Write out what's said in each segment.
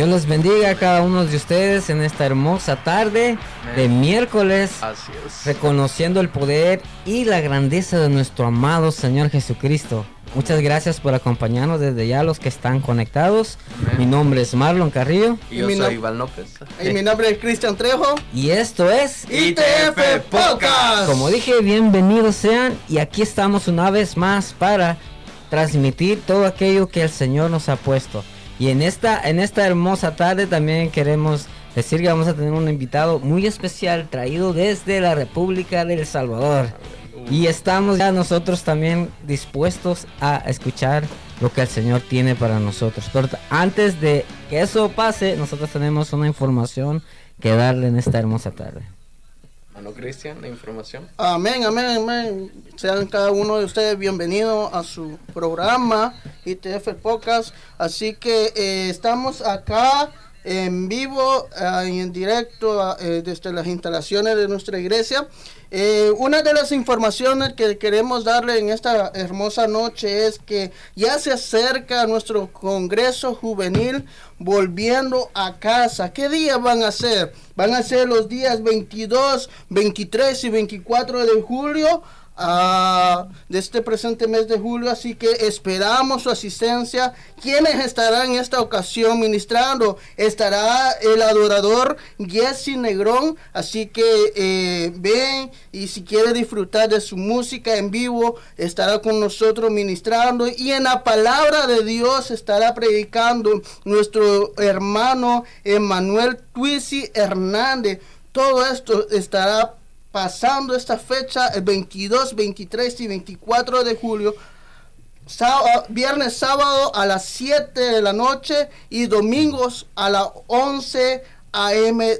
Dios les bendiga a cada uno de ustedes en esta hermosa tarde de miércoles, Así es. reconociendo el poder y la grandeza de nuestro amado Señor Jesucristo. Muchas gracias por acompañarnos desde ya los que están conectados. Amén. Mi nombre es Marlon Carrillo Y yo mi soy Iván López. Y mi nombre es Cristian Trejo. y esto es, ITF Podcast. como dije, bienvenidos sean y aquí estamos una vez más para transmitir todo aquello que el Señor nos ha puesto. Y en esta, en esta hermosa tarde también queremos decir que vamos a tener un invitado muy especial traído desde la República del Salvador. Y estamos ya nosotros también dispuestos a escuchar lo que el Señor tiene para nosotros. Pero antes de que eso pase, nosotros tenemos una información que darle en esta hermosa tarde. Mano Cristian, la información. Amén, amén, amén. Sean cada uno de ustedes bienvenidos a su programa ITF Podcast. Así que eh, estamos acá en vivo eh, y en directo eh, desde las instalaciones de nuestra iglesia. Eh, una de las informaciones que queremos darle en esta hermosa noche es que ya se acerca nuestro Congreso Juvenil volviendo a casa. ¿Qué días van a ser? Van a ser los días 22, 23 y 24 de julio ah, de este presente mes de julio, así que esperamos su asistencia. ¿Quiénes estarán en esta ocasión ministrando? Estará el adorador Jesse Negrón, así que eh, ven y si quiere disfrutar de su música en vivo, estará con nosotros ministrando y en la palabra de Dios estará predicando nuestro hermano Emanuel Twisi Hernández. Todo esto estará pasando esta fecha el 22, 23 y 24 de julio. Sá- viernes, sábado a las 7 de la noche y domingos a las 11 a.m.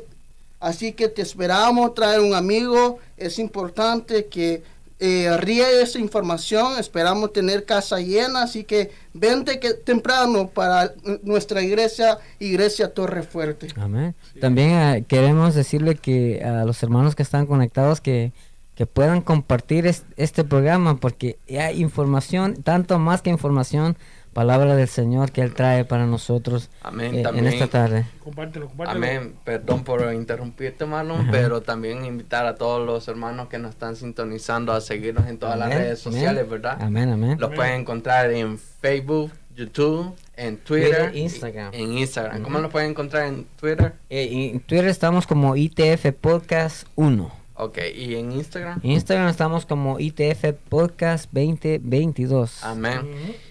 Así que te esperamos traer un amigo. Es importante que eh, riegue esa información. Esperamos tener casa llena. Así que vente que, temprano para nuestra iglesia, Iglesia Torre Fuerte. Amén. También eh, queremos decirle que a los hermanos que están conectados que, que puedan compartir es- este programa porque hay información, tanto más que información, palabra del Señor que Él trae para nosotros Amén, eh, en esta tarde. Compártelo, compártelo. Amén. Perdón por interrumpirte, Marlon, Ajá. pero también invitar a todos los hermanos que nos están sintonizando a seguirnos en todas las redes amén. sociales, ¿verdad? Amén, amén. Los Amén. pueden encontrar en Facebook, YouTube, en Twitter, Instagram. En Instagram. ¿Cómo los pueden encontrar en Twitter? Eh, en Twitter estamos como ITF Podcast 1. Ok, ¿y en Instagram? En Instagram estamos como ITF Podcast 2022. Amén.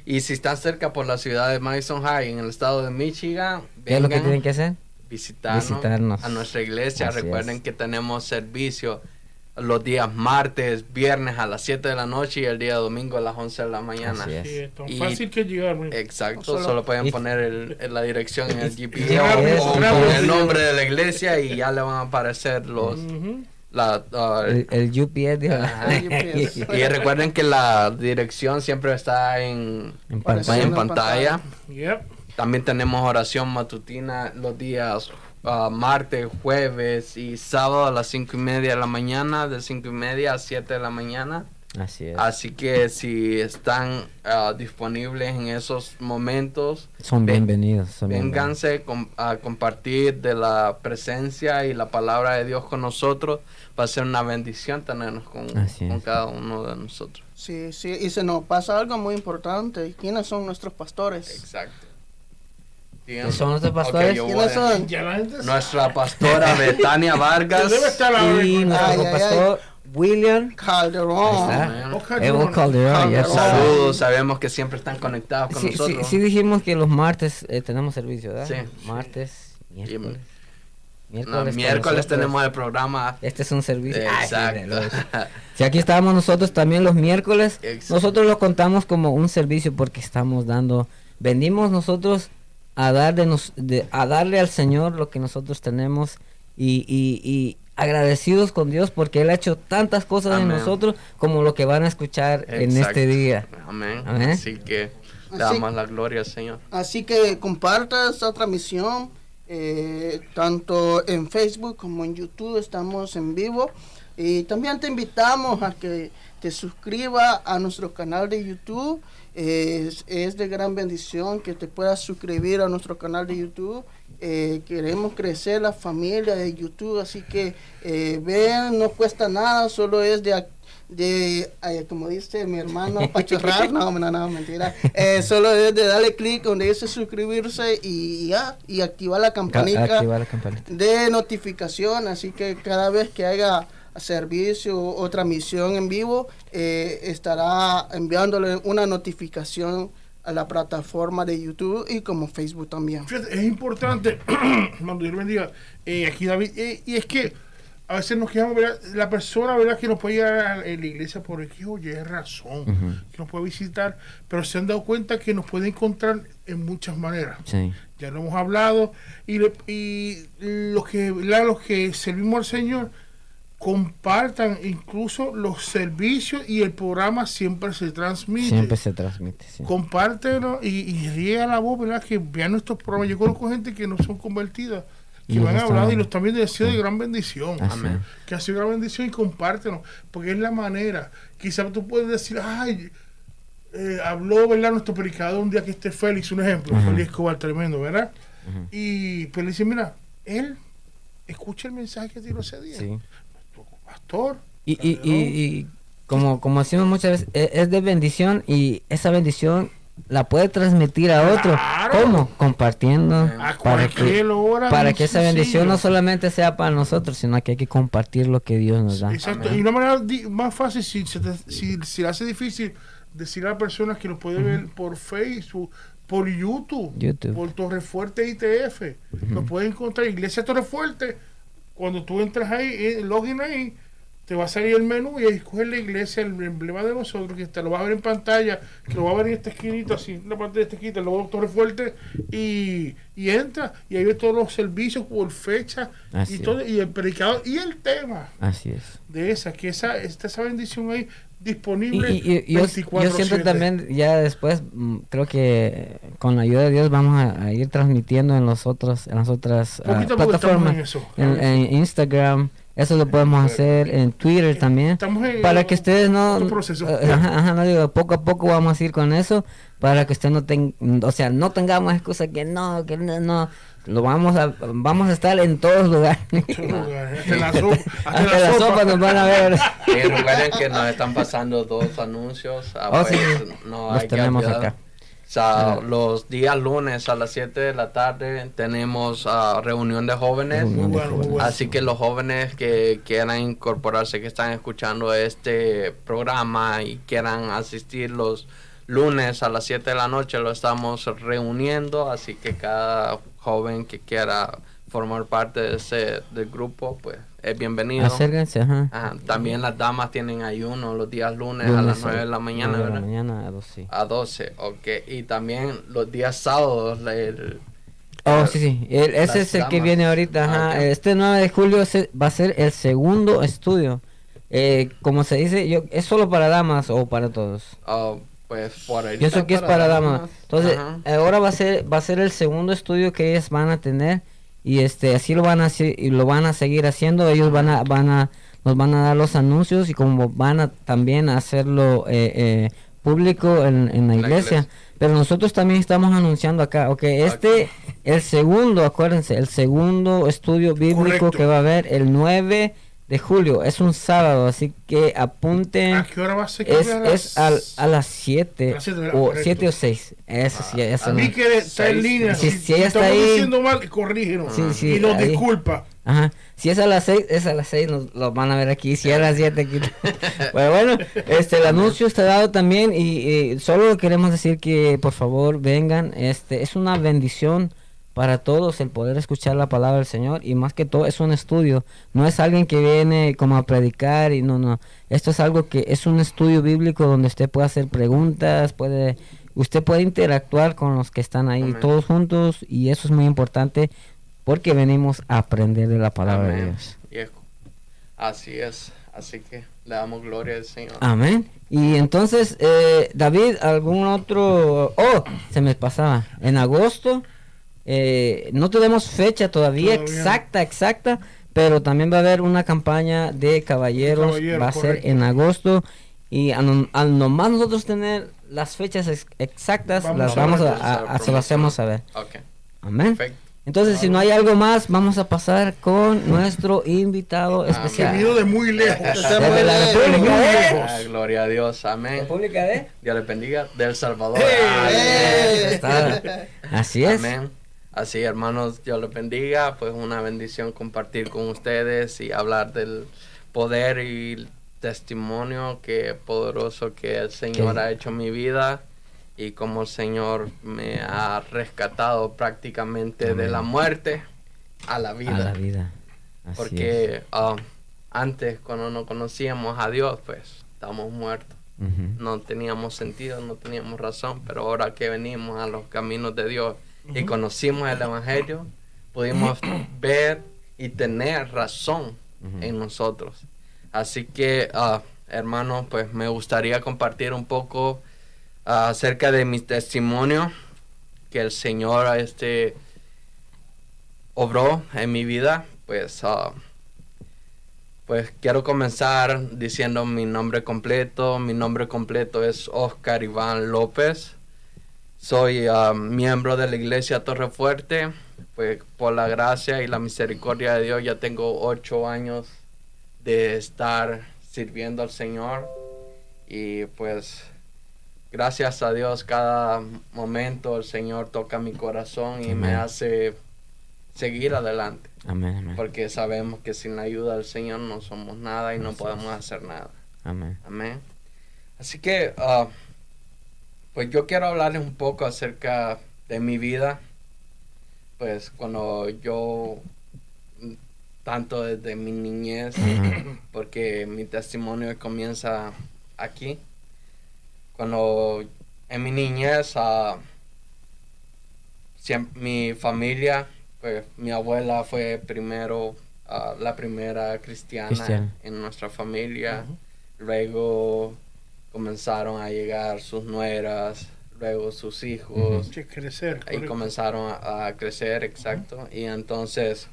Y si están cerca por la ciudad de Madison High, en el estado de Michigan, ¿Qué es lo que vengan tienen que hacer? visitarnos, Visitarnos. a nuestra iglesia. Así Recuerden es. que tenemos servicio los días martes, viernes a las 7 de la noche y el día domingo a las 11 de la mañana. Así es. Sí, es tan Y- fácil que llegar. Exacto, Solo- solo, pueden poner el- el- la dirección en el GPS o, el nombre de la iglesia y ya le van a aparecer los. La, ah, El, el UPS dijo. Ajá. UPS. y recuerden que la dirección siempre está en, pantalla. en en pantalla. Yep. También tenemos oración matutina los días ah, martes, jueves y sábado a las cinco y media de la mañana, de cinco y media a 7 de la mañana. Así es. Así que si están ah, disponibles en esos momentos, Son ven- bienvenidos. son bienvenidos. vénganse com- a compartir de la presencia y la palabra de Dios con nosotros. Va a ser una bendición tenernos con, con cada uno de nosotros. Sí, sí, y se nos pasa algo muy importante. ¿Quiénes son nuestros pastores? Exacto. ¿Quiénes son nuestros pastores? ¿Quiénes son? Nuestra pastora Betania Vargas. Debe estar ahora Y nuestro Ay, ay, ay. William Calderón. Evo no. Calderón. ya Calderón. sabe. Saludos, sabemos que siempre están conectados con Sí, sí, nosotros. sí dijimos que los martes eh, tenemos servicio, ¿verdad? Sí. Martes, miércoles. No, Miércoles, con miércoles tenemos el programa. Este es un servicio. Ay, sí, Exacto. de los- Si aquí estábamos nosotros también los miércoles, Exacto. nosotros lo contamos como un servicio porque estamos dando, venimos nosotros a darle, nos- de- a darle al Señor lo que nosotros tenemos y, y- y agradecidos con Dios porque Él ha hecho tantas cosas en Amén. nosotros como lo que van a escuchar en Exacto. este día. Amén. Amén. Así que le damos la gloria al Señor. Así que comparta esta transmisión, eh, tanto en Facebook como en YouTube, estamos en vivo. Y también te invitamos a que te suscribas a nuestro canal de YouTube. Es, es de gran bendición que te puedas suscribir a nuestro canal de YouTube eh, queremos crecer la familia de YouTube, así que eh, vean, no cuesta nada, solo es de, de como dice mi hermano, pachorrar, no, no, no, mentira, eh, solo es de darle clic donde dice suscribirse y ya, y activar la campanita, de notificación, así que cada vez que haya servicio o transmisión en vivo, estará enviándole una notificación a la plataforma de YouTube y como Facebook también. es importante, cuando Dios bendiga, eh, aquí David, eh, y es que a veces nos quedamos, la persona ¿verdad? que nos puede ir a la iglesia por que oye, es razón, que nos puede visitar, pero se han dado cuenta que nos puede encontrar en muchas maneras. Ya lo hemos hablado, y, y los, que, los que servimos al Señor, compartan incluso los servicios y el programa siempre se transmite. Siempre se transmite. Sí. Compártelo y, y la voz, ¿verdad? Que vean nuestros programas. Yo conozco gente que no son convertidas, que van a hablar y los también de sido de gran bendición. Amén. Que ha sido gran bendición y compártelo, porque es la manera. Quizás tú puedes decir, ay, eh, habló, ¿verdad? Nuestro predicador un día que esté Félix, un ejemplo, Félix Escobar, tremendo, ¿verdad? Y pues le dice, mira, él escucha el mensaje que tiró ese día. Sí pastor. Y, y, y, como, como decimos muchas veces, e, es, de bendición y esa bendición la puede transmitir a otro. ¿Cómo? Compartiendo. para que, para que esa bendición no solamente sea para nosotros, sino que hay que compartir lo que Dios nos da. Exacto. Y una manera más fácil, si, si, si, hace difícil decir a personas que lo pueden ver por Facebook, por YouTube, por Torre Fuerte ITF, lo pueden encontrar. Iglesia Torre Fuerte cuando tú entras ahí, eh, login ahí, te va a salir el menú y escoger la iglesia, el emblema de nosotros, que te lo vas a ver en pantalla, que lo va a ver en esta esquinita, así, en la parte de esta esquinita, luego Doctor Fuerte, y, y entra, y ahí ve todos los servicios por fecha, y todo, y el predicador, y el tema. Así es. De esa, que esa, está esa bendición ahí disponible. Y, yo, siento también, ya después, mm, creo que con la ayuda de Dios vamos a, ir transmitiendo en los otros, en las otras ah, plataformas, en, Instagram. Eso lo podemos hacer en Twitter también. para que ustedes no, eh, ajá, no digo, poco a poco vamos a ir con eso para que usted no tenga, o sea, no tengamos excusa que no, que no, lo vamos a vamos a estar en todos lugares. hasta la, sopa, nos van a ver. Y recuerden que nos están pasando dos anuncios. Oh, sí, no los tenemos acá. los días lunes a las 7 de la tarde tenemos uh, reunión de jóvenes. Así que los jóvenes que quieran incorporarse, que están escuchando este programa y quieran asistir los lunes a las 7 de la noche lo estamos reuniendo, así que cada joven que quiera formar parte de ese del grupo, pues es bienvenido. Acérquense, ajá. También las damas tienen ayuno los días lunes, a las 9 de la mañana, ¿verdad? mañana a 12. A 12, ok. Y también los días sábados, el, Oh, sí, sí. ese es el que viene ahorita. Ajá. Este 9 de julio va a ser el segundo estudio. Eh, como se dice, yo es solo para damas o para todos. Oh, pues por ahí. Yo sé que es para damas. Entonces, ahora va a ser va a ser el segundo estudio que ellas van a tener y este así lo van a y lo van a seguir haciendo. Ellos van a van a nos van a dar los anuncios y como van a también hacerlo eh, eh, público en, la, iglesia. Pero nosotros también estamos anunciando acá, ok, este, el segundo, acuérdense, el segundo estudio bíblico que va a haber el 9 de julio. Es un sábado, así que apunten. ¿A qué hora va a ser? Es, es a las 7 o 7 o 6. Eso sí, eso A mí que está en línea. Si, si, ella está ahí. diciendo mal, corrígenos. Sí, sí, y nos disculpa. Ajá. Si es a las 6, es a las 6, nos lo van a ver aquí. Si es a las 7, aquí. bueno, bueno, este, el anuncio está dado también y, y solo queremos decir que por favor vengan. Este, es una bendición para todos el poder escuchar la palabra del Señor y más que todo es un estudio, no es alguien que viene como a predicar y no, no, esto es algo que es un estudio bíblico donde usted puede hacer preguntas, puede, usted puede interactuar con los que están ahí todos juntos y eso es muy importante porque venimos a aprender de la palabra de Dios. Así es, así que le damos gloria al Señor. Amén. Y entonces, eh, David, ¿algún otro? Oh, se me pasaba. En agosto eh, no tenemos fecha todavía, exacta, exacta, pero también va a haber una campaña de caballeros, va a ser en agosto y al, nomás nosotros tener las fechas exactas, las vamos a, a, se las hacemos saber. Amén. Entonces, si no hay algo más, vamos a pasar con nuestro invitado especial. Venido de muy lejos. de la República de... Ah, gloria a Dios, amén. República de... Dios le bendiga, del Salvador. Así es. Amén. Así, hermanos, Dios les bendiga. Pues una bendición compartir con ustedes y hablar del poder y testimonio que poderoso que el Señor ha hecho en mi vida y como el Señor me ha rescatado prácticamente de la muerte a la vida. A la vida. Porque um, antes, cuando no conocíamos a Dios, pues estábamos muertos. No teníamos sentido, no teníamos razón, pero ahora que venimos a los caminos de Dios y conocimos el Evangelio, pudimos ver y tener razón en nosotros. Así que, uh, hermanos, pues me gustaría compartir un poco acerca de mi testimonio que el Señor este obró en mi vida, pues ah, pues quiero comenzar diciendo mi nombre completo. Mi nombre completo es Oscar Iván López. Soy ah, miembro de la iglesia Torre Fuerte. Pues por la gracia y la misericordia de Dios ya tengo ocho años de estar sirviendo al Señor. Y pues gracias a Dios cada momento el Señor toca mi corazón y me hace seguir adelante. Amén, Porque sabemos que sin la ayuda del Señor no somos nada y no podemos hacer nada. Amén. Amén. Así que, ah, pues yo quiero hablarles un poco acerca de mi vida. Pues cuando yo, tanto desde mi niñez, porque mi testimonio comienza aquí cuando en mi niñez, uh, mi familia, pues mi abuela fue primero, ah, la primera cristiana en nuestra familia. Luego comenzaron a llegar sus nueras, luego sus hijos. crecer. Y comenzaron a, crecer, exacto. Y entonces,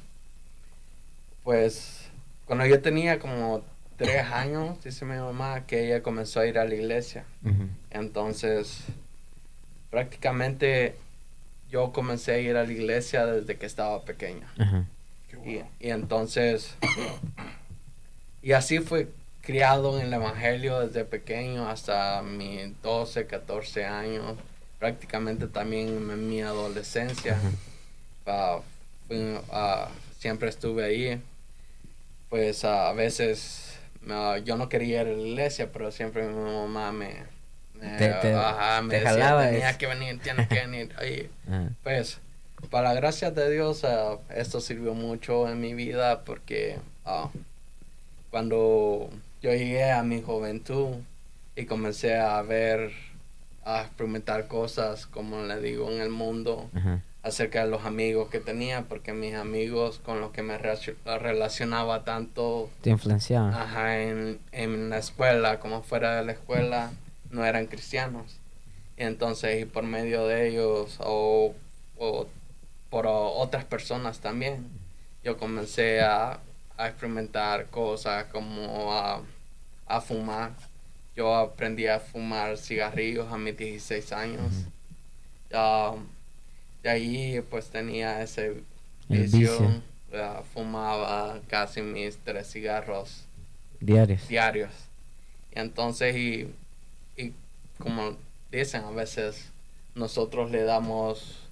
pues, cuando yo tenía como tres años, dice mi mamá, que ella comenzó a ir a la iglesia. Entonces, prácticamente yo comencé a ir a la iglesia desde que estaba pequeño. y, entonces, y así fue criado en el Evangelio desde pequeño hasta mis 12, 14 años, prácticamente también en mi adolescencia. Ah, ah, siempre estuve ahí. Pues a veces yo no quería ir a la iglesia, pero siempre mi mamá me, me, te, decía, tenía que venir, tienes que venir. ahí pues, para la gracia de Dios, ah, esto sirvió mucho en mi vida porque ah, cuando yo llegué a mi juventud y comencé a ver, a experimentar cosas, como le digo, en el mundo, acerca de los amigos que tenía, porque mis amigos con los que me relacionaba tanto... Te influenciaban. Ajá, en, en, la escuela como fuera de la escuela, no eran cristianos. Y entonces, y por medio de ellos, o, o por otras personas también, yo comencé a, a experimentar cosas como a, a, fumar. Yo aprendí a fumar cigarrillos a mis 16 años. De ahí pues tenía ese vicio, fumaba casi mis tres cigarros diarios. diarios. Y entonces, y, y como dicen a veces, nosotros le damos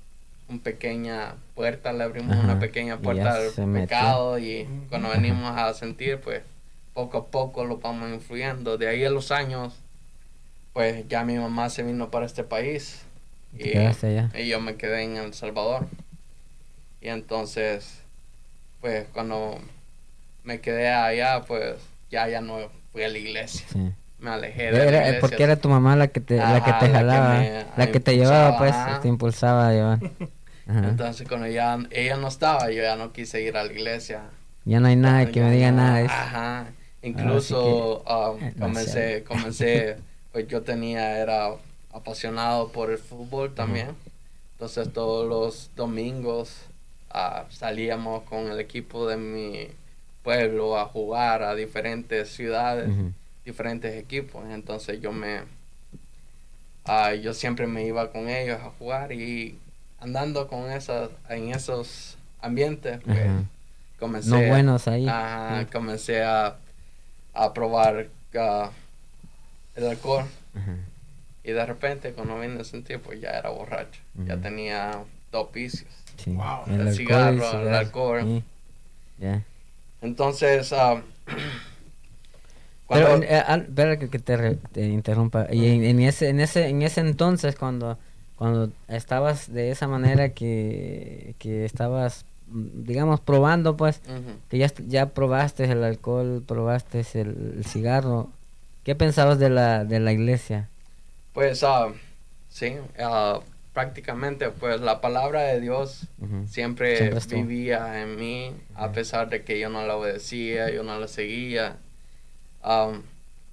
una pequeña puerta, le abrimos una pequeña puerta al pecado y cuando venimos a sentir, pues poco a poco lo vamos influyendo. De ahí a los años, pues ya mi mamá se vino para este país y, yo me quedé en El Salvador. Y entonces, pues cuando me quedé allá, pues ya ya no fui a la iglesia. Me alejé de la iglesia. Porque era tu mamá la que te, la que te jalaba, la que, te llevaba, pues, te impulsaba a llevar. Entonces, cuando ya ella no estaba, yo ya no quise ir a la iglesia. Ya no hay nada que me diga nada. Ajá. Incluso um, comencé, comencé, pues yo tenía, era apasionado por el fútbol también. Entonces todos los domingos ah, salíamos con el equipo de mi pueblo a jugar a diferentes ciudades, diferentes equipos. Entonces yo me, uh, yo siempre me iba con ellos a jugar y andando con esas, en esos ambientes, pues, comencé, no buenos ahí. comencé a, a probar uh, el alcohol. Y de repente, cuando vine a sentir, pues ya era borracho. Ya tenía dos vicios. El, cigarro, el alcohol. Entonces, uh, pero, eh, que, te, interrumpa. Y en, ese, en, ese, en ese entonces, cuando, cuando estabas de esa manera que, que estabas, digamos, probando, pues, que ya, ya probaste el alcohol, probaste el, cigarro, ¿qué pensabas de la, de la iglesia? Pues, uh, sí, uh, prácticamente, pues, la palabra de Dios siempre, vivía en mí, a pesar de que yo no la obedecía, yo no la seguía. Um,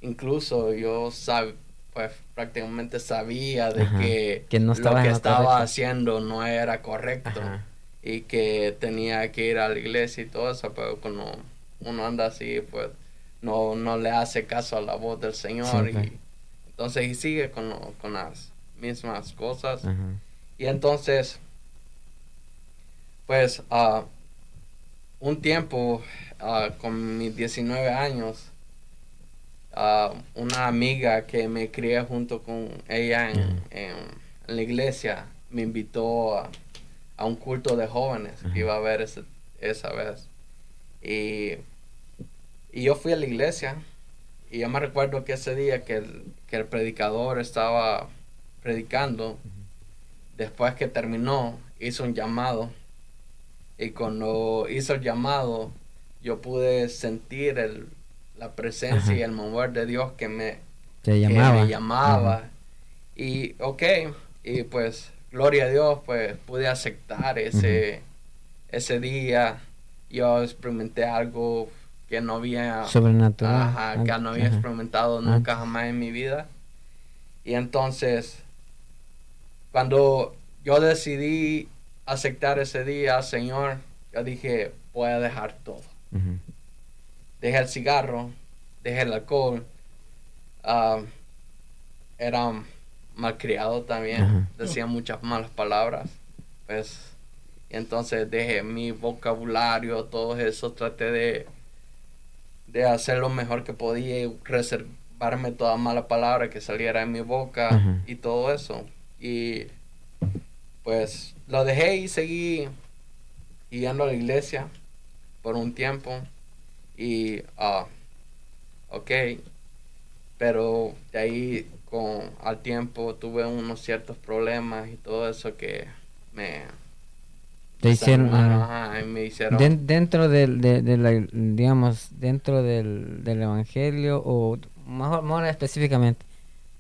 incluso yo sab, pues prácticamente sabía de que, lo que estaba haciendo no era correcto y que tenía que ir a la iglesia y todo eso, pero cuando uno anda así, pues no, no le hace caso a la voz del Señor y entonces y sigue con, con las mismas cosas. Y entonces, pues, uh, un tiempo, uh, con mis 19 años, una amiga que me crié junto con ella en, la iglesia me invitó a, un culto de jóvenes que iba a ver esa vez. Y, yo fui a la iglesia y yo me recuerdo que ese día que el, predicador estaba predicando, después que terminó, hizo un llamado. Y cuando hizo el llamado, yo pude sentir el, la presencia y el mover de Dios que me, llamaba. llamaba. Y ok, y pues gloria a Dios, pues pude aceptar ese, ese día. Yo experimenté algo que no había... Sobrenatural. que no había experimentado nunca jamás en mi vida. Y entonces, cuando yo decidí aceptar ese día, Señor, yo dije, voy a dejar todo dejé el cigarro, dejé el alcohol, uh, era malcriado también, decía muchas malas palabras, pues, y entonces dejé mi vocabulario, todo eso, traté de, de hacer lo mejor que podía y reservarme toda mala palabra que saliera en mi boca y todo eso. Y pues lo dejé y seguí yendo a la iglesia por un tiempo. Y, uh, ok, pero de ahí con al tiempo tuve unos ciertos problemas y todo eso que me te hicieron, me hicieron dentro del de, la, digamos dentro del, del evangelio o mejor, más específicamente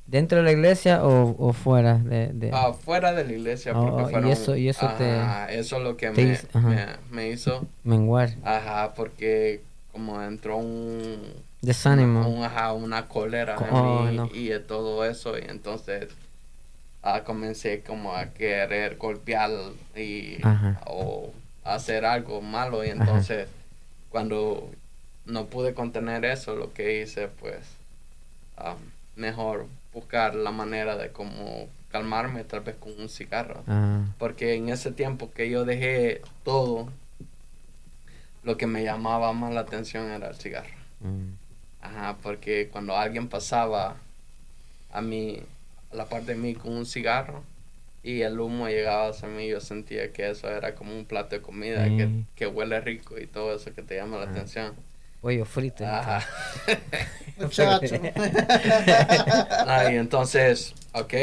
dentro de la iglesia o, fuera de, ah, fuera de la iglesia oh, y eso y eso te eso es lo que me, me, me, hizo menguar. Ajá porque como entró un desánimo, una cólera en mí y todo eso y entonces ah, comencé como a querer golpear y o hacer algo malo y entonces cuando no pude contener eso lo que hice pues ah, mejor buscar la manera de como calmarme tal vez con un cigarro. Porque en ese tiempo que yo dejé todo lo que me llamaba más la atención era el cigarro. Mm. Ajá, porque cuando alguien pasaba a mí, a la parte de mí con un cigarro y el humo llegaba hacia mí, yo sentía que eso era como un plato de comida que, mm. que, huele rico y todo eso que te llama la atención. Pollo frito. Ajá. Muchacho. y entonces, ok,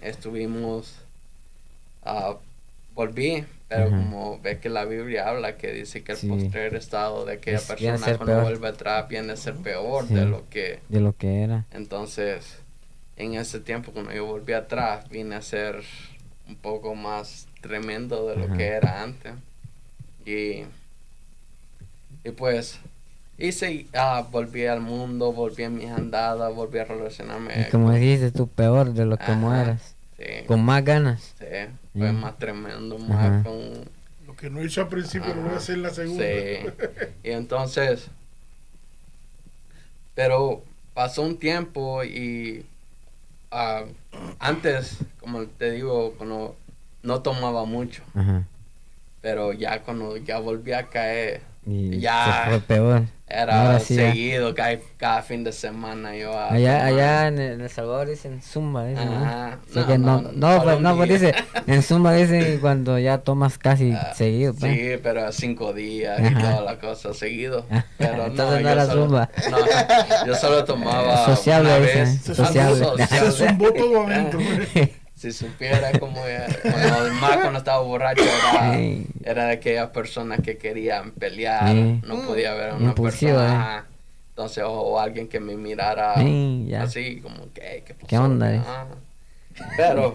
estuvimos, uh, volví pero como ves que la Biblia habla que dice que el postrer estado de aquella persona cuando vuelve atrás viene a ser peor de lo que de lo que era. Entonces, en ese tiempo cuando yo volví atrás vine a ser un poco más tremendo de lo que era antes. Y y pues hice uh, volví al mundo, volví a mis andadas, volví a relacionarme. Y como dijiste tú peor de lo que Con más ganas. Sí fue mm. más tremendo, más con... Lo que no hizo al principio lo voy a hacer en la segunda. Sí. y entonces, pero pasó un tiempo y uh, antes, como te digo, cuando no tomaba mucho. Pero ya cuando ya volví a caer, ya fue peor. Era seguido, cada, cada, fin de semana yo Allá, allá en, El Salvador dicen Zumba, dicen, ¿no? no, no, pues, no, pues dice, en Zumba dicen cuando ya tomas casi ah, seguido. Pues. Sí, pero cinco días y toda la cosa seguido. Pero Entonces no, era solo, Zumba. yo solo tomaba Sociable, una vez. Sociable. Eso es un voto momento. Si supiera como más cuando estaba borracho era, de aquellas personas que querían pelear, no podía ver una persona. Eh. Entonces, o, alguien que me mirara así, como que, ¿qué, onda? Eh? Pero,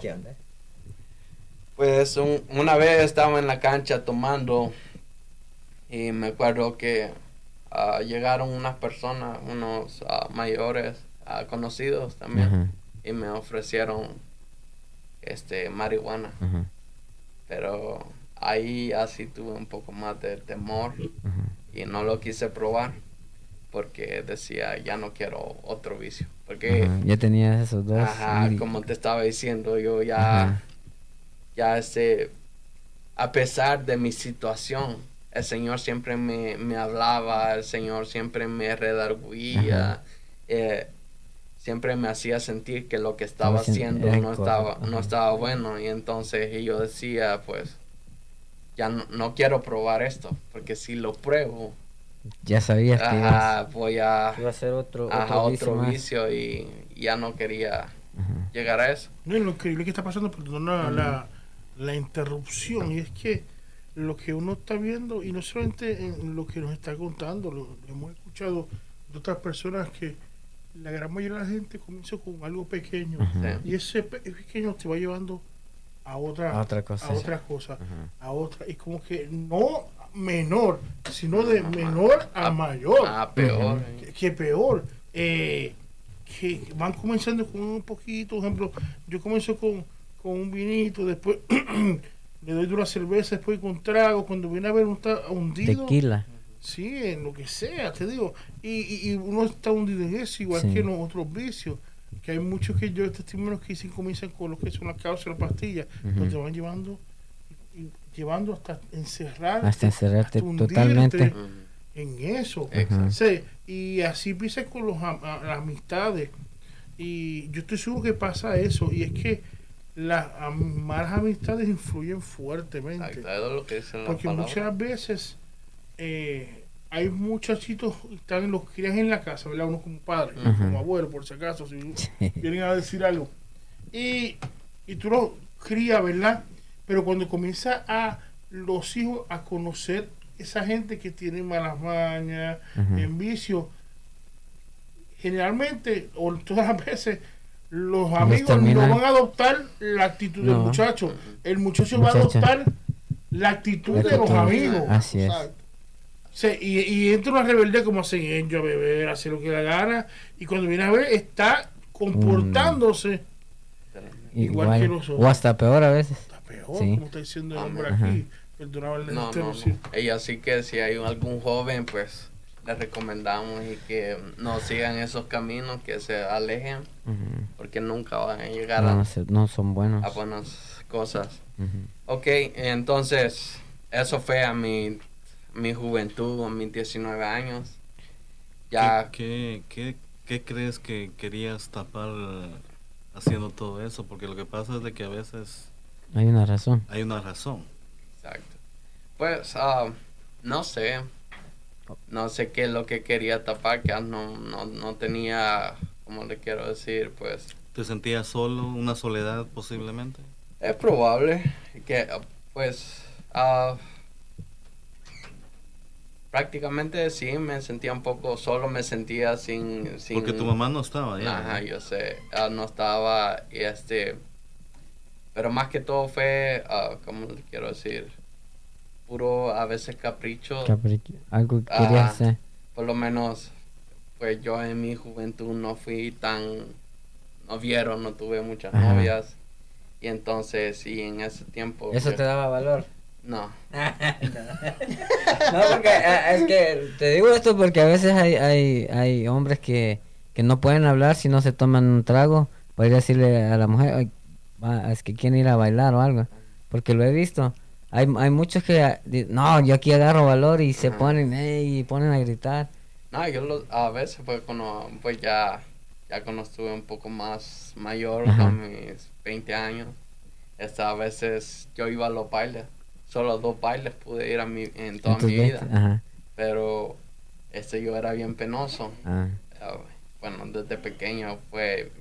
pues una vez estaba en la cancha tomando y me acuerdo que ah, llegaron unas personas, unos ah, mayores, uh, conocidos también, y me ofrecieron este, marihuana. Pero ahí así tuve un poco más de temor y no lo quise probar porque decía ya no quiero otro vicio porque ya tenías esos dos como te estaba diciendo yo ya ya este a pesar de mi situación el señor siempre me, me hablaba el señor siempre me redarguía eh, siempre me hacía sentir que lo que estaba haciendo no estaba, no estaba bueno. Y entonces yo decía, pues, ya no, quiero probar esto, porque si lo pruebo, ya sabías que voy a, iba a ser otro, otro, vicio, y ya no quería llegar a eso. No, lo que, está pasando, perdona la, la interrupción, y es que lo que uno está viendo, y no solamente en lo que nos está contando, lo hemos escuchado de otras personas que la gran mayoría de la gente comienza con algo pequeño y ese pequeño te va llevando a otra, a otra cosa, a otra cosa, a otra, y como que no menor, sino de menor a, mayor. A peor. Que, peor. Eh, que van comenzando con un poquito, por ejemplo, yo comienzo con, con un vinito, después le doy una cerveza, después con trago, cuando viene a ver un hundido. Tequila Sí, en lo que sea, te digo. Y, y, uno está hundido en eso, igual que en los otros vicios. Que hay muchos que yo testimonios que dicen comienzan con lo que son las causas las pastillas, uh te van llevando llevando hasta encerrar hasta encerrarte totalmente en eso. y así empieza con los, las amistades. Y yo estoy seguro que pasa eso. Y es que las malas amistades influyen fuertemente. porque muchas veces eh, hay muchachitos que están los crías en la casa, ¿verdad? Uno como padre, como abuelo, por si acaso, si vienen a decir algo. Y, y tú los crías, ¿verdad? Pero cuando comienza a los hijos a conocer esa gente que tiene malas mañas, en vicio, generalmente, o todas las veces, los amigos no van a adoptar la actitud del muchacho. El muchacho, va a adoptar la actitud de los amigos. Así es y, y, entra una rebeldía como hacen ellos a beber, hacer lo que la gana, y cuando viene a ver, está comportándose igual, que nosotros. O hasta peor a veces. Está peor, como está diciendo el hombre aquí. Perdonaba el no, no, no. así que si hay algún joven, pues les recomendamos y que no sigan esos caminos, que se alejen, porque nunca van a llegar a, no son buenos. a buenas cosas. Ok, entonces, eso fue a mi mi juventud, a mis 19 años. Ya... ¿Qué, qué, qué, crees que querías tapar haciendo todo eso? Porque lo que pasa es de que a veces... Hay una razón. Hay una razón. Exacto. Pues, uh, no sé. No sé qué es lo que quería tapar, que no, no, no tenía, como le quiero decir, pues... ¿Te sentías solo, una soledad posiblemente? Es probable que, pues... Uh, Prácticamente sí, me sentía un poco solo, me sentía sin... sin Porque tu mamá no estaba ya. Ajá, yo sé, ah, no estaba y este... Pero más que todo fue, uh, ¿cómo le quiero decir? Puro a veces capricho. Capricho, algo que quería hacer. Por lo menos, pues yo en mi juventud no fui tan... No vieron, no tuve muchas novias. Y entonces, y en ese tiempo... ¿Eso te daba valor? No. no, porque eh, es que te digo esto porque a veces hay, hay, hay hombres que, que no pueden hablar si no se toman un trago. Podría decirle a la mujer, es que quieren ir a bailar o algo. porque lo he visto. Hay, hay muchos que, no, yo aquí agarro valor y se ponen, y ponen a gritar. No, yo a veces pues cuando, pues ya, ya cuando estuve un poco más mayor, con mis 20 años, esta, a veces yo iba a los bailes, solo dos bailes pude ir a mi, en toda mi vida, pero este yo era bien penoso. Ah. Ah, bueno, desde pequeño fue,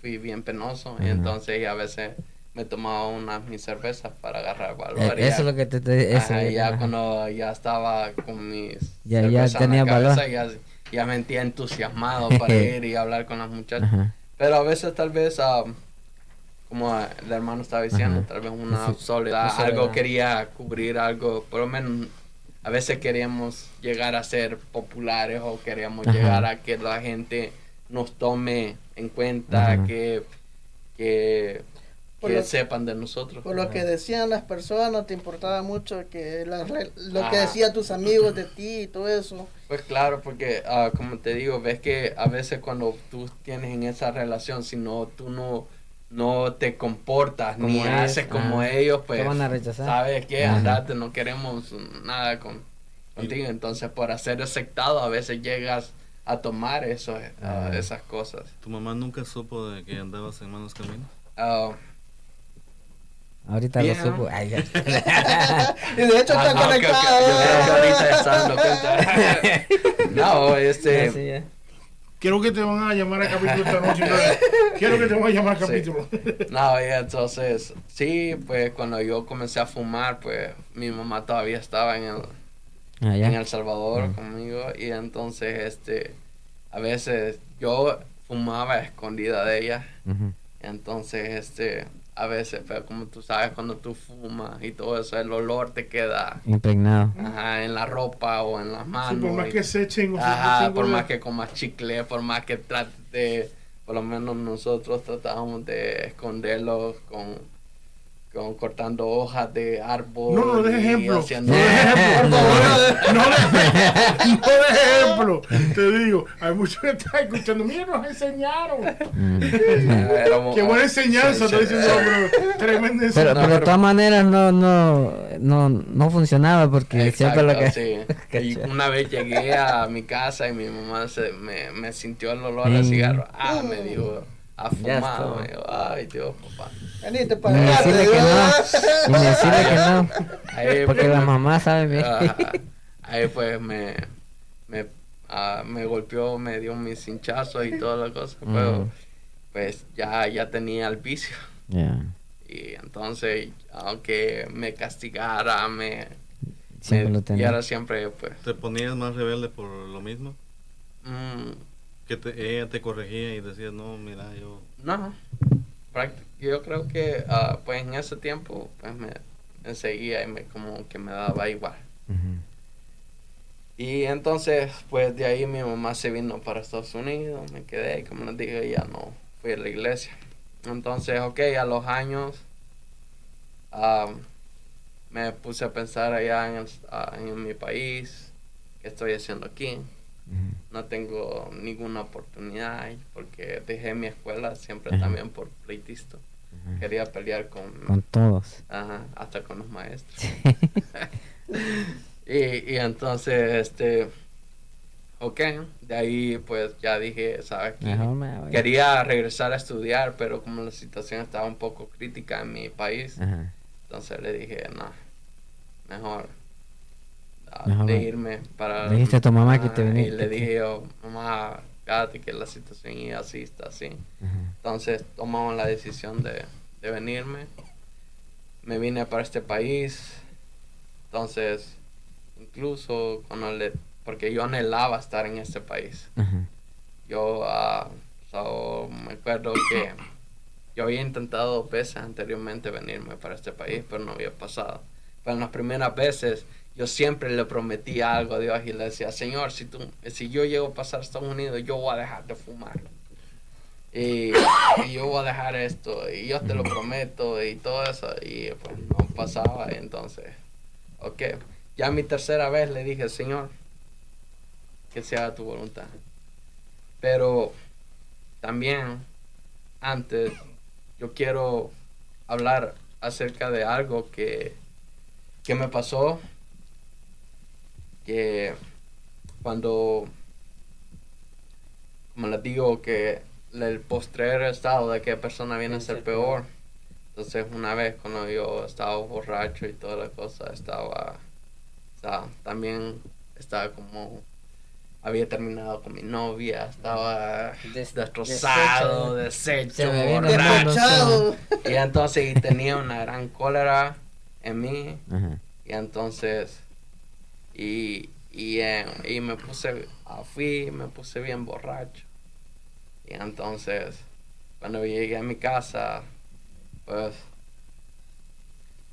fui bien penoso y entonces a veces me tomaba unas mis cervezas para agarrar valor. Eh, eso es lo que te... te eso, ya cuando ya estaba con mis ya, ya tenía valor. Ya, ya me sentía entusiasmado para ir y hablar con las muchachas. Pero a veces tal vez, ah, como el hermano estaba diciendo, tal vez una soledad, algo quería cubrir, algo, por lo menos a veces queríamos llegar a ser populares o queríamos llegar a que la gente nos tome en cuenta, que, que que sepan de nosotros. Por lo que decían las personas, te importaba mucho que lo que ah. decían tus amigos de ti y todo eso. Pues claro, porque uh, como te digo, ves que a veces cuando tú tienes en esa relación, si no, tú no, no te comportas ni haces como ellos, pues van a rechazar. sabes que andate, no queremos nada con, contigo. Entonces, por ser aceptado, a veces llegas a tomar eso, uh, esas cosas. ¿Tu mamá nunca supo de que andabas en malos caminos? Uh, Ahorita lo supo. Ay, ya. y de hecho está ah, conectado. yo creo que ahorita está cuenta. no, este. Quiero que te van a llamar a capítulo esta noche. Quiero que te van a llamar a capítulo. No, y entonces, sí, pues cuando yo comencé a fumar, pues mi mamá todavía estaba en el, ah, en El Salvador conmigo. Y entonces, este, a veces yo fumaba escondida de ella. Entonces, este, a veces, pero como tú sabes, cuando tú fumas y todo eso, el olor te queda impregnado. Ajá, en la ropa o en las manos. por más que se echen o Ajá, por más que comas chicle, por más que trates de, por lo menos nosotros tratamos de esconderlo con con cortando hojas de árbol. No, no, de ejemplo. No de ejemplo. No de ejemplo. Te digo, hay muchos que están escuchando. Mira, nos enseñaron. Mm. Qué buena enseñanza, está diciendo, tremenda enseñanza. Pero, pero, de todas maneras no, no, no, no funcionaba porque siempre lo que. Sí. y una vez llegué a mi casa y mi mamá se, me, me sintió el olor al cigarro. Ah, me dijo a fumar. Ay, Dios, papá. Venite para y decirle que no. Y decirle que no. Ahí, porque pues, la mamá sabe bien. ahí pues me, me, uh, me golpeó, me dio mis hinchazos y todas las cosas. Mm. Pero pues ya, ya tenía el vicio. Yeah. Y entonces, aunque me castigara, me... Siempre lo tenía. Y ahora siempre, pues... ¿Te ponías más rebelde por lo mismo? Mm. Que te, ella te corregía y decía, no, mira, yo... No, yo creo que uh, pues en ese tiempo pues me, seguía y me como que me daba igual. Y entonces pues de ahí mi mamá se vino para Estados Unidos, me quedé y como les dije ya no fui a la iglesia. Entonces, ok, a los años me puse a pensar allá en, en mi país, qué estoy haciendo aquí no tengo ninguna oportunidad porque dejé mi escuela siempre también por pleitista. Quería pelear con... Con todos. Ajá, hasta con los maestros. y, y entonces, este... Ok, de ahí pues ya dije, ¿sabes? Quería regresar a estudiar, pero como la situación estaba un poco crítica en mi país, entonces le dije, no, mejor de irme para... dijiste a tu mamá que te venía. Y le dije yo, mamá, fíjate que la situación es así, está así. Entonces tomamos la decisión de, de venirme. Me vine para este país. Entonces, incluso cuando le... Porque yo anhelaba estar en este país. Yo uh, me acuerdo que yo había intentado dos veces anteriormente venirme para este país, pero no había pasado. Pero en las primeras veces yo siempre le prometí algo a Dios y le decía, Señor, si, tú, si yo llego a pasar a Estados Unidos, yo voy a dejar de fumar. Y, yo voy a dejar esto, y yo te lo prometo, y todo eso. Y pues no pasaba, entonces, ok. Ya mi tercera vez le dije, Señor, que se haga tu voluntad. Pero también, antes, yo quiero hablar acerca de algo que, que me pasó, que cuando, como les digo, que el postrer estado de que persona viene a ser peor. Entonces una vez cuando yo estaba borracho y toda la cosa, estaba, también estaba como había terminado con mi novia, estaba destrozado, deshecho, borracho. Y entonces tenía una gran cólera en mí. Y entonces, y, y, eh, y me puse, fui, me puse bien borracho. Y entonces, cuando llegué a mi casa, pues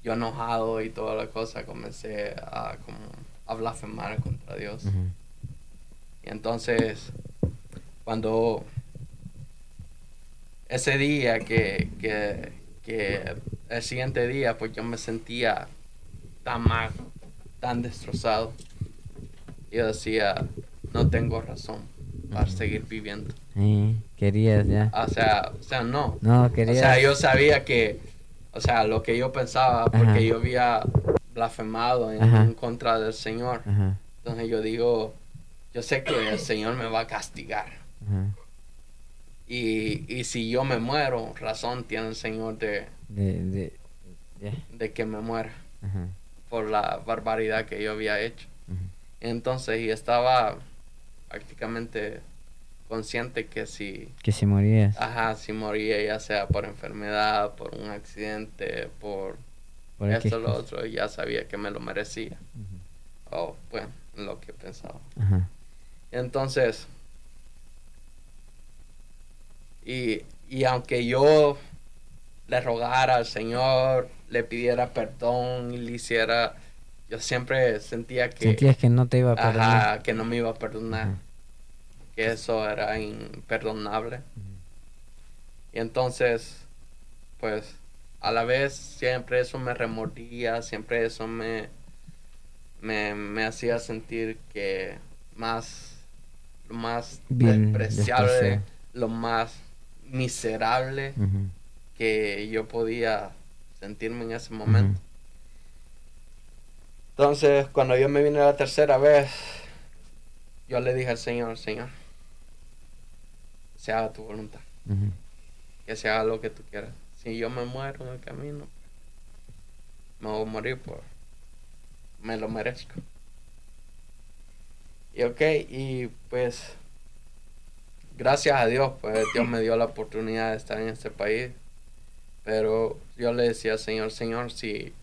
yo enojado y toda la cosa, comencé a como a blasfemar contra Dios. Y entonces, cuando ese día que, que, que el siguiente día, pues yo me sentía tan mal, tan destrozado. Yo decía, no tengo razón para seguir viviendo. Sí, querías ya. O sea, o sea, no. No, querías. O sea, yo sabía que, o sea, lo que yo pensaba, porque yo había blasfemado en, contra del Señor. Entonces yo digo, yo sé que el Señor me va a castigar. Y, y si yo me muero, razón tiene el Señor de, de, de, que me muera por la barbaridad que yo había hecho. Entonces, y estaba prácticamente consciente que si... Que si morías. Ajá, si moría ya sea por enfermedad, por un accidente, por, por esto o lo otro, ya sabía que me lo merecía. O bueno, lo que pensaba. Entonces, y, y aunque yo le rogara al Señor, le pidiera perdón y le hiciera, yo siempre sentía que... Sentías que no te iba a perdonar. Ajá, que no me iba a perdonar que eso era imperdonable. Y entonces, pues, a la vez siempre eso me remordía, siempre eso me, me, hacía sentir que más, lo más despreciable, lo más miserable que yo podía sentirme en ese momento. Entonces, cuando yo me vine la tercera vez, yo le dije al Señor, Señor, se haga tu voluntad. Que se haga lo que tú quieras. Si yo me muero en el camino, me voy a morir por... Me lo merezco. Y ok, y pues gracias a Dios, pues Dios me dio la oportunidad de estar en este país. Pero yo le decía Señor, Señor, si,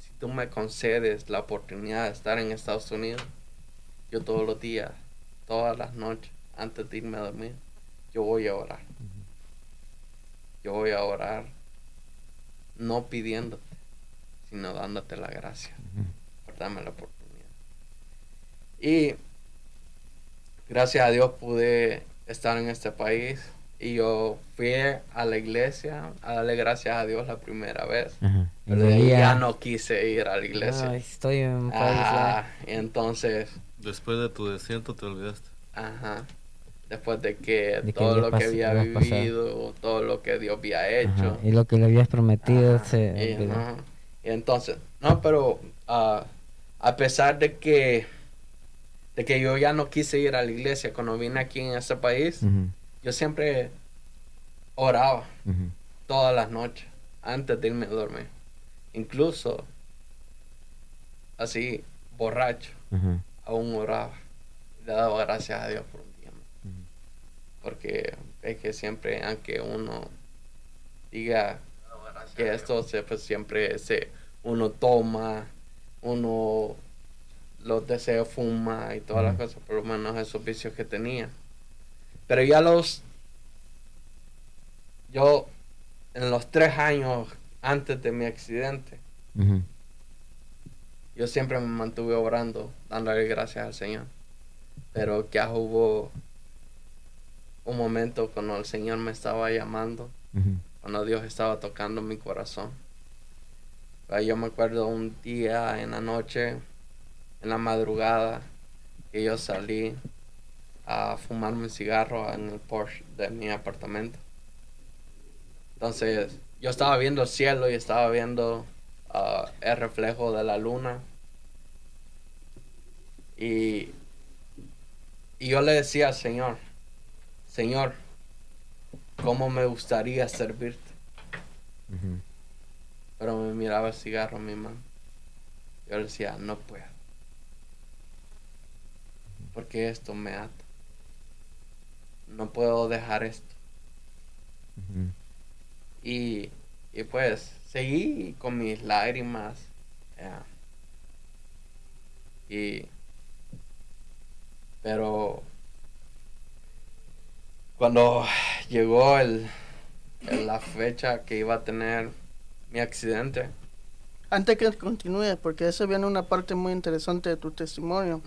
si tú me concedes la oportunidad de estar en Estados Unidos, yo todos los días, todas las noches, antes de irme a dormir, yo voy a orar. Yo voy a orar no pidiéndote, sino dándote la gracia por darme la oportunidad. Y gracias a Dios pude estar en este país y yo fui a la iglesia a darle gracias a Dios la primera vez. Pero ya no quise ir a la iglesia. estoy en un país. entonces. Después de tu desierto te olvidaste. Ajá después de que todo lo que había vivido, todo lo que Dios había hecho. Y lo que le habías prometido se... Y, entonces, no, pero ah, a pesar de que, de que yo ya no quise ir a la iglesia cuando vine aquí en este país, yo siempre oraba todas las noches antes de irme a dormir. Incluso así, borracho, aún oraba. Le daba gracias a Dios por porque es que siempre, aunque uno diga que esto se, pues siempre se, uno toma, uno los deseos fuma y todas las cosas, por lo menos esos vicios que tenía. Pero ya los, yo en los tres años antes de mi accidente, yo siempre me mantuve obrando, dándole gracias al Señor. Pero ya hubo un momento cuando el Señor me estaba llamando, cuando Dios estaba tocando mi corazón. Yo me acuerdo un día en la noche, en la madrugada, que yo salí a fumarme un cigarro en el Porsche de mi apartamento. Entonces yo estaba viendo el cielo y estaba viendo uh, el reflejo de la luna. Y, y yo le decía al Señor, Señor, ¿cómo me gustaría servirte? Pero me miraba el cigarro en mi mano. Yo le decía, no puedo. Porque esto me ata. No puedo dejar esto. y, y, pues seguí con mis lágrimas. Y, pero cuando llegó el, la fecha que iba a tener mi accidente. Antes que continúe, porque eso viene una parte muy interesante de tu testimonio.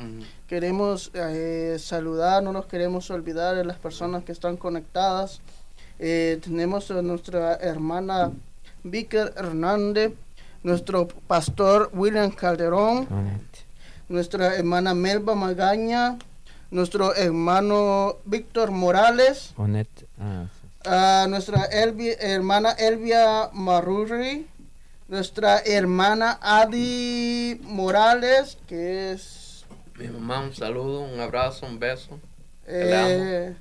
Queremos eh, saludar, no nos queremos olvidar de las personas que están conectadas. Eh, tenemos a nuestra hermana Víker Hernández, nuestro pastor William Calderón, nuestra hermana Melba Magaña, nuestro hermano Víctor Morales, ah, nuestra hermana Elvia Maruri, nuestra hermana Adi Morales, que es... Mi mamá, un saludo, un abrazo, un beso. Eh,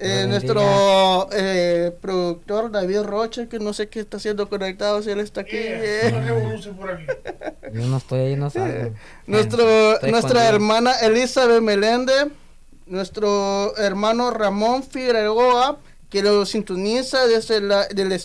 eh, nuestro eh, productor David Roche, que no sé qué está haciendo conectado, si él está aquí. Yo no estoy ahí, no sé. Nuestro, nuestra hermana Elizabeth Meléndez nuestro hermano Ramón Figueroa, que lo sintoniza desde,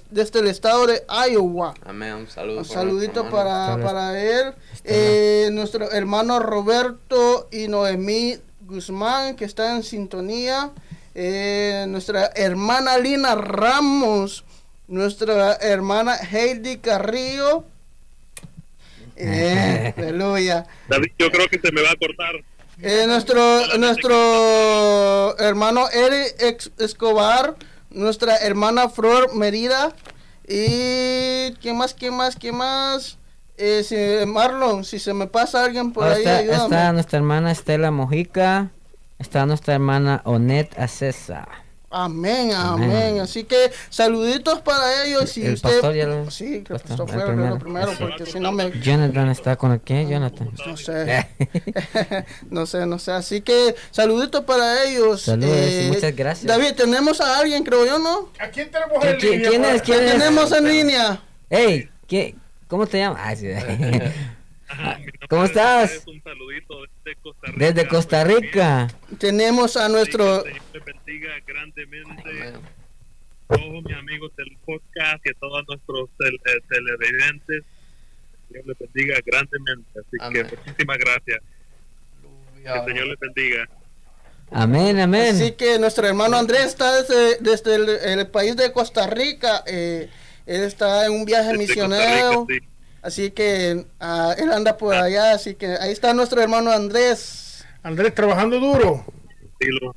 desde el estado de Iowa. Amén, un saludo. Un saludito para, para él. Eh, nuestro hermano Roberto y Noemí Guzmán, que está en sintonía. Eh, nuestra hermana Lina Ramos. Nuestra hermana Heidi Carrillo. Eh, aleluya. David, yo creo que se me va a cortar. Eh, nuestro, nuestro hermano Eric Escobar, nuestra hermana Flor Merida y ¿quién más? ¿Quién más? ¿Quién más? Eh, si, Marlon, si se me pasa alguien por ahí, está, Está nuestra hermana Estela Mojica, está nuestra hermana Onet Acesa. Amén, amén, Así que saluditos para ellos. Y el usted, pastor ya lo, sí, que el pastor fue primero, primero porque si no me... Jonathan está con el qué, Jonathan. No sé. no sé, no sé. Así que saluditos para ellos. Saludos eh, muchas gracias. David, tenemos a alguien, creo yo, ¿no? ¿A quién tenemos en línea? ¿Quién es? ¿Quién es? tenemos en línea? Hey, ¿qué? ¿cómo te llamas? Ah, sí. ¿Cómo estás? Un saludito desde Costa Rica. Desde Costa Rica. Tenemos a nuestro... bendiga grandemente todos mis amigos del podcast y a todos nuestros televidentes. El Señor les bendiga grandemente. Así que muchísimas gracias. Que el Señor les bendiga. Amén, amén. Así que nuestro hermano Andrés está desde, desde el, país de Costa Rica. Eh, él está en un viaje misionero. Así que uh, él anda por allá, así que ahí está nuestro hermano Andrés. Andrés trabajando duro. Sí, lo,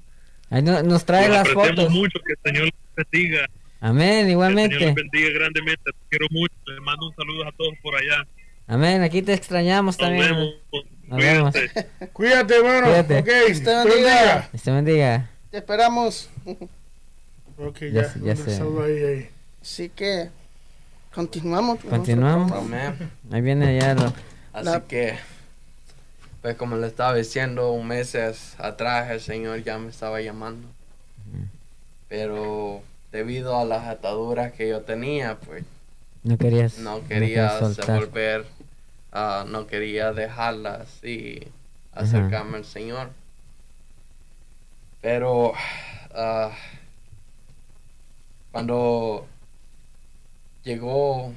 ahí no, nos trae las fotos. mucho, que el Señor les bendiga. Amén, igualmente. Que el Señor les bendiga grandemente, te quiero mucho, les mando un saludo a todos por allá. Amén, aquí te extrañamos Nos también. Vemos. Nos vemos. Cuídate, hermano. Cuídate. Okay. Te bendiga. Te bendiga. Te esperamos. Ok, ya, ya, ya sé. Ahí, ahí. Así que Continuamos. Continuamos. Ahí viene ya lo... Así que, pues como le estaba diciendo, un mes atrás el Señor ya me estaba llamando. Pero debido a las ataduras que yo tenía, pues... No querías... No quería volver, uh, no quería dejarlas y acercarme al Señor. Pero uh, cuando llegó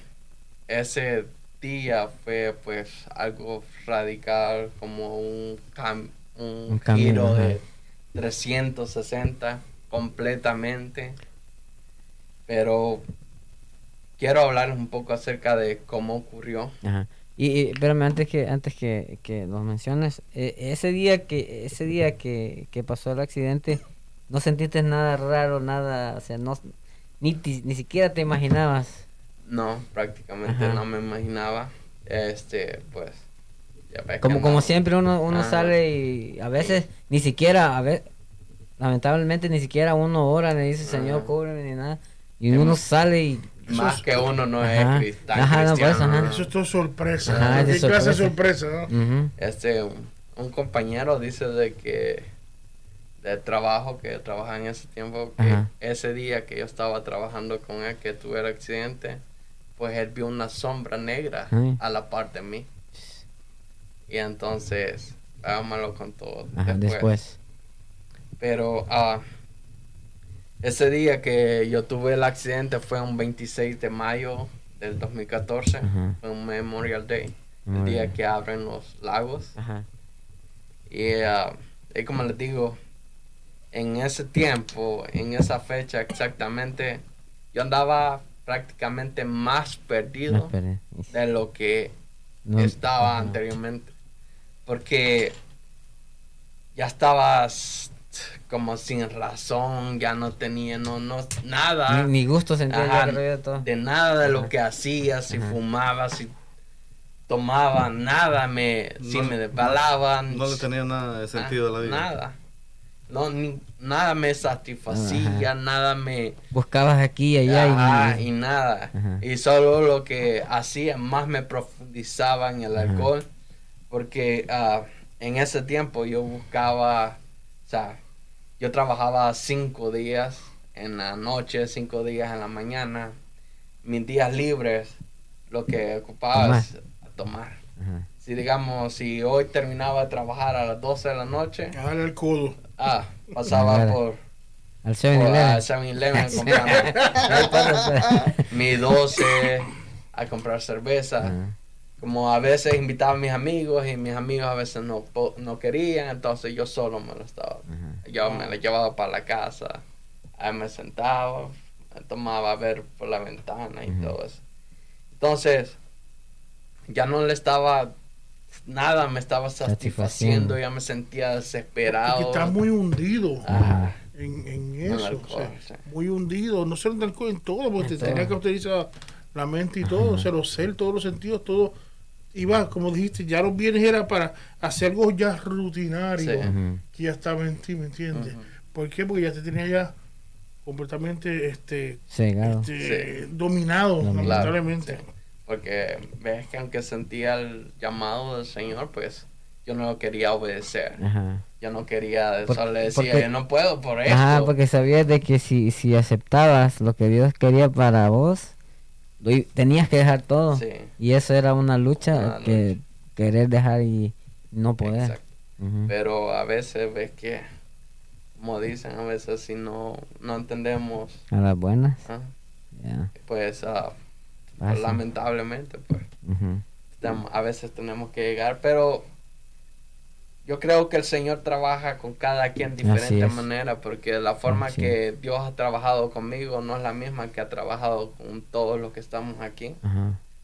ese día fue pues algo radical, como un, un, giro de 360 completamente. Pero quiero hablar un poco acerca de cómo ocurrió. Y, y espérame, antes que antes que, que nos menciones, e, ese día que ese día que, que, pasó el accidente, no sentiste nada raro, nada, o sea, no ni, ni siquiera te imaginabas no, prácticamente no me imaginaba. Este, pues. Como, como siempre uno, uno sale y a veces ni siquiera, a ver, lamentablemente ni siquiera uno ora, le dice Señor, cúbreme ni nada. Y uno sale y más que uno no es cristiano. Pues, eso es todo sorpresa. ¿Qué clase de sorpresa? Este, un, compañero dice de que del trabajo que trabajaba en ese tiempo, que ese día que yo estaba trabajando con él, que tuve el accidente, pues él vio una sombra negra a la parte de mí. Y entonces, ah, me lo contó después. Pero uh, ese día que yo tuve el accidente fue un 26 de mayo del 2014, fue un Memorial Day, el día que abren los lagos. Y, uh, y como les digo, en ese tiempo, en esa fecha exactamente, yo andaba prácticamente más perdido de lo que estaba anteriormente. Porque ya estabas como sin razón, ya no tenía no, no nada. Ni, gusto sentía de, todo. de nada de lo que hacía, si fumaba, si tomaba, nada me, si me desvalaban. No le tenía nada de sentido a la vida. Nada. No, ni, nada me satisfacía, nada me... Buscabas aquí y allá y, nada. Y solo lo que hacía más me profundizaba en el alcohol, porque uh, en ese tiempo yo buscaba, o sea, yo trabajaba cinco días en la noche, cinco días en la mañana. Mis días libres, lo que ocupaba es tomar. Si digamos, si hoy terminaba de trabajar a las 12 de la noche... Dale el codo. Ah, pasaba por... Al 7-Eleven. 7-Eleven mi 12 a comprar cerveza como a veces invitaba a mis amigos y mis amigos a veces no, no querían, entonces yo solo me lo estaba. Yo me lo llevaba para la casa, ahí me sentaba, me tomaba a ver por la ventana y todo eso. Entonces, ya no le estaba nada, me estaba satisfaciendo, ya me sentía desesperado. Porque está muy hundido. En, en, eso, muy hundido, no solo en, en todo, porque te tenía que utilizar la mente y todo, o sea, los ser, todos los sentidos, todo iba, como dijiste, ya los bienes era para hacer algo ya rutinario, que ya estaba en ti, ¿me entiendes? ¿Por qué? Porque ya te tenía ya completamente este, este dominado, lamentablemente. Porque ves que aunque sentía el llamado del Señor, pues yo no quería obedecer. Yo no quería, solo le decía, yo no puedo por eso. Ajá, porque sabías de que si, si aceptabas lo que Dios quería para vos, tenías que dejar todo. Y eso era una lucha que querer dejar y no poder. Pero a veces ves que, como dicen, a veces si no, no entendemos. A las buenas. Pues, pues lamentablemente, pues. A veces tenemos que llegar, pero yo creo que el Señor trabaja con cada quien de diferente manera, porque la forma que Dios ha trabajado conmigo no es la misma que ha trabajado con todos los que estamos aquí.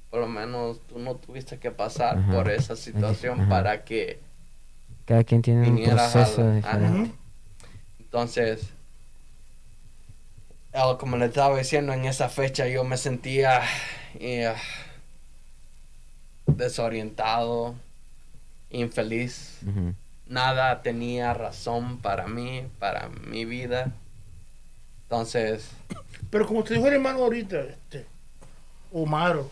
Por lo menos tú no tuviste que pasar por esa situación para que cada quien tiene un proceso diferente. Entonces, como le estaba diciendo, en esa fecha yo me sentía eh, desorientado infeliz. Nada tenía razón para mí, para mi vida. Entonces... Pero como te dijo el hermano ahorita, este, Omaro,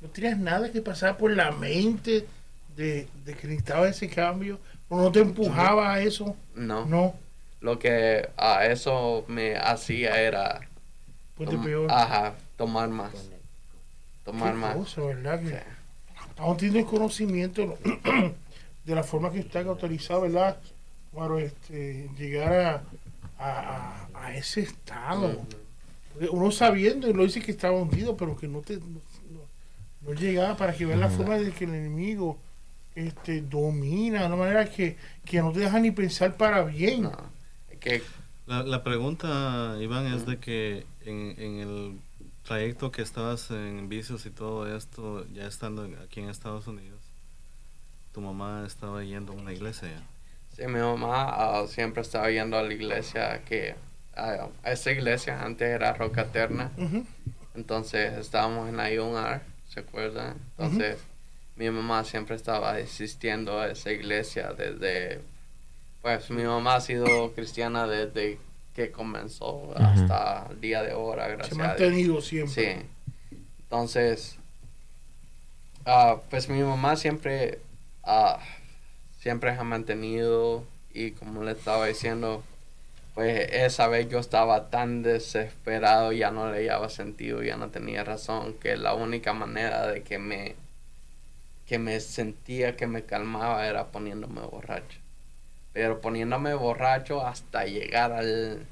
no tienes nada que pasar por la mente de, que necesitaba ese cambio. ¿O no te empujaba a eso? No. No. Lo que a eso me hacía era... peor. Ajá, tomar más. Tomar más. Cosa, ¿verdad? Que Aún tienes conocimiento de la forma que está autorizado, ¿verdad? Bueno, este, llegar a, a, ese estado. uno sabiendo, y lo dice que estaba hundido, pero que no te no, llegaba para que vean la forma de que el enemigo este, domina de una manera que, no te deja ni pensar para bien. que... La, la, pregunta, Iván, es de que en, en el trayecto que estabas en vicios y todo esto, ya estando aquí en Estados Unidos, tu mamá estaba yendo a una iglesia Sí, mi mamá ah, siempre estaba yendo a la iglesia que a esa iglesia antes era Roca Eterna. Entonces estábamos en Ayunar, ¿se acuerdan? Entonces mi mamá siempre estaba asistiendo a esa iglesia desde, pues mi mamá ha sido cristiana desde que comenzó hasta el día de ahora, gracias. Se ha mantenido siempre. Sí. Entonces, uh, pues mi mamá siempre, uh, siempre ha mantenido y como le estaba diciendo, pues esa vez yo estaba tan desesperado, ya no le había sentido, ya no tenía razón, que la única manera de que me, que me sentía que me calmaba era poniéndome borracho. Pero poniéndome borracho hasta llegar al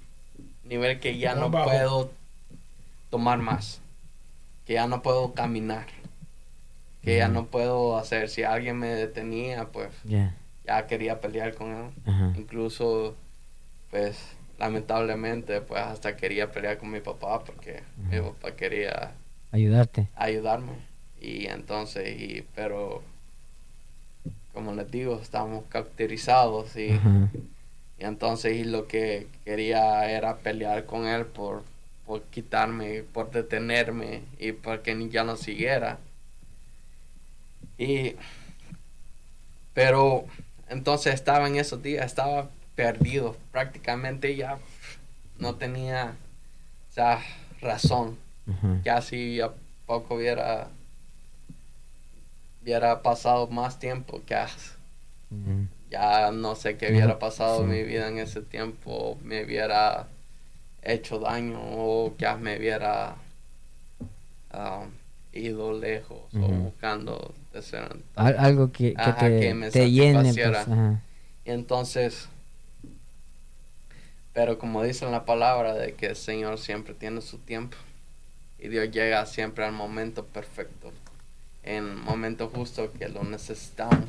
nivel que ya no puedo tomar más, que ya no puedo caminar, que ya no puedo hacer, si alguien me detenía, pues ya quería pelear con él. Incluso, pues, lamentablemente, pues hasta quería pelear con mi papá porque mi papá quería ayudarte. Ayudarme. Y entonces, y, pero, como les digo, estábamos cauterizados y, y entonces y lo que quería era pelear con él por, por quitarme, por detenerme y porque ni ya no siguiera. Y, pero entonces estaba en esos días, estaba perdido, prácticamente ya no tenía ya razón. Ya si a poco hubiera, hubiera pasado más tiempo, que ya no sé qué hubiera pasado en mi vida en ese tiempo, me hubiera hecho daño o ya me hubiera um, ido lejos o buscando algo que, te, te llene. Pues, y entonces, pero como dice la palabra de que el Señor siempre tiene su tiempo y Dios llega siempre al momento perfecto, en el momento justo que lo necesitamos.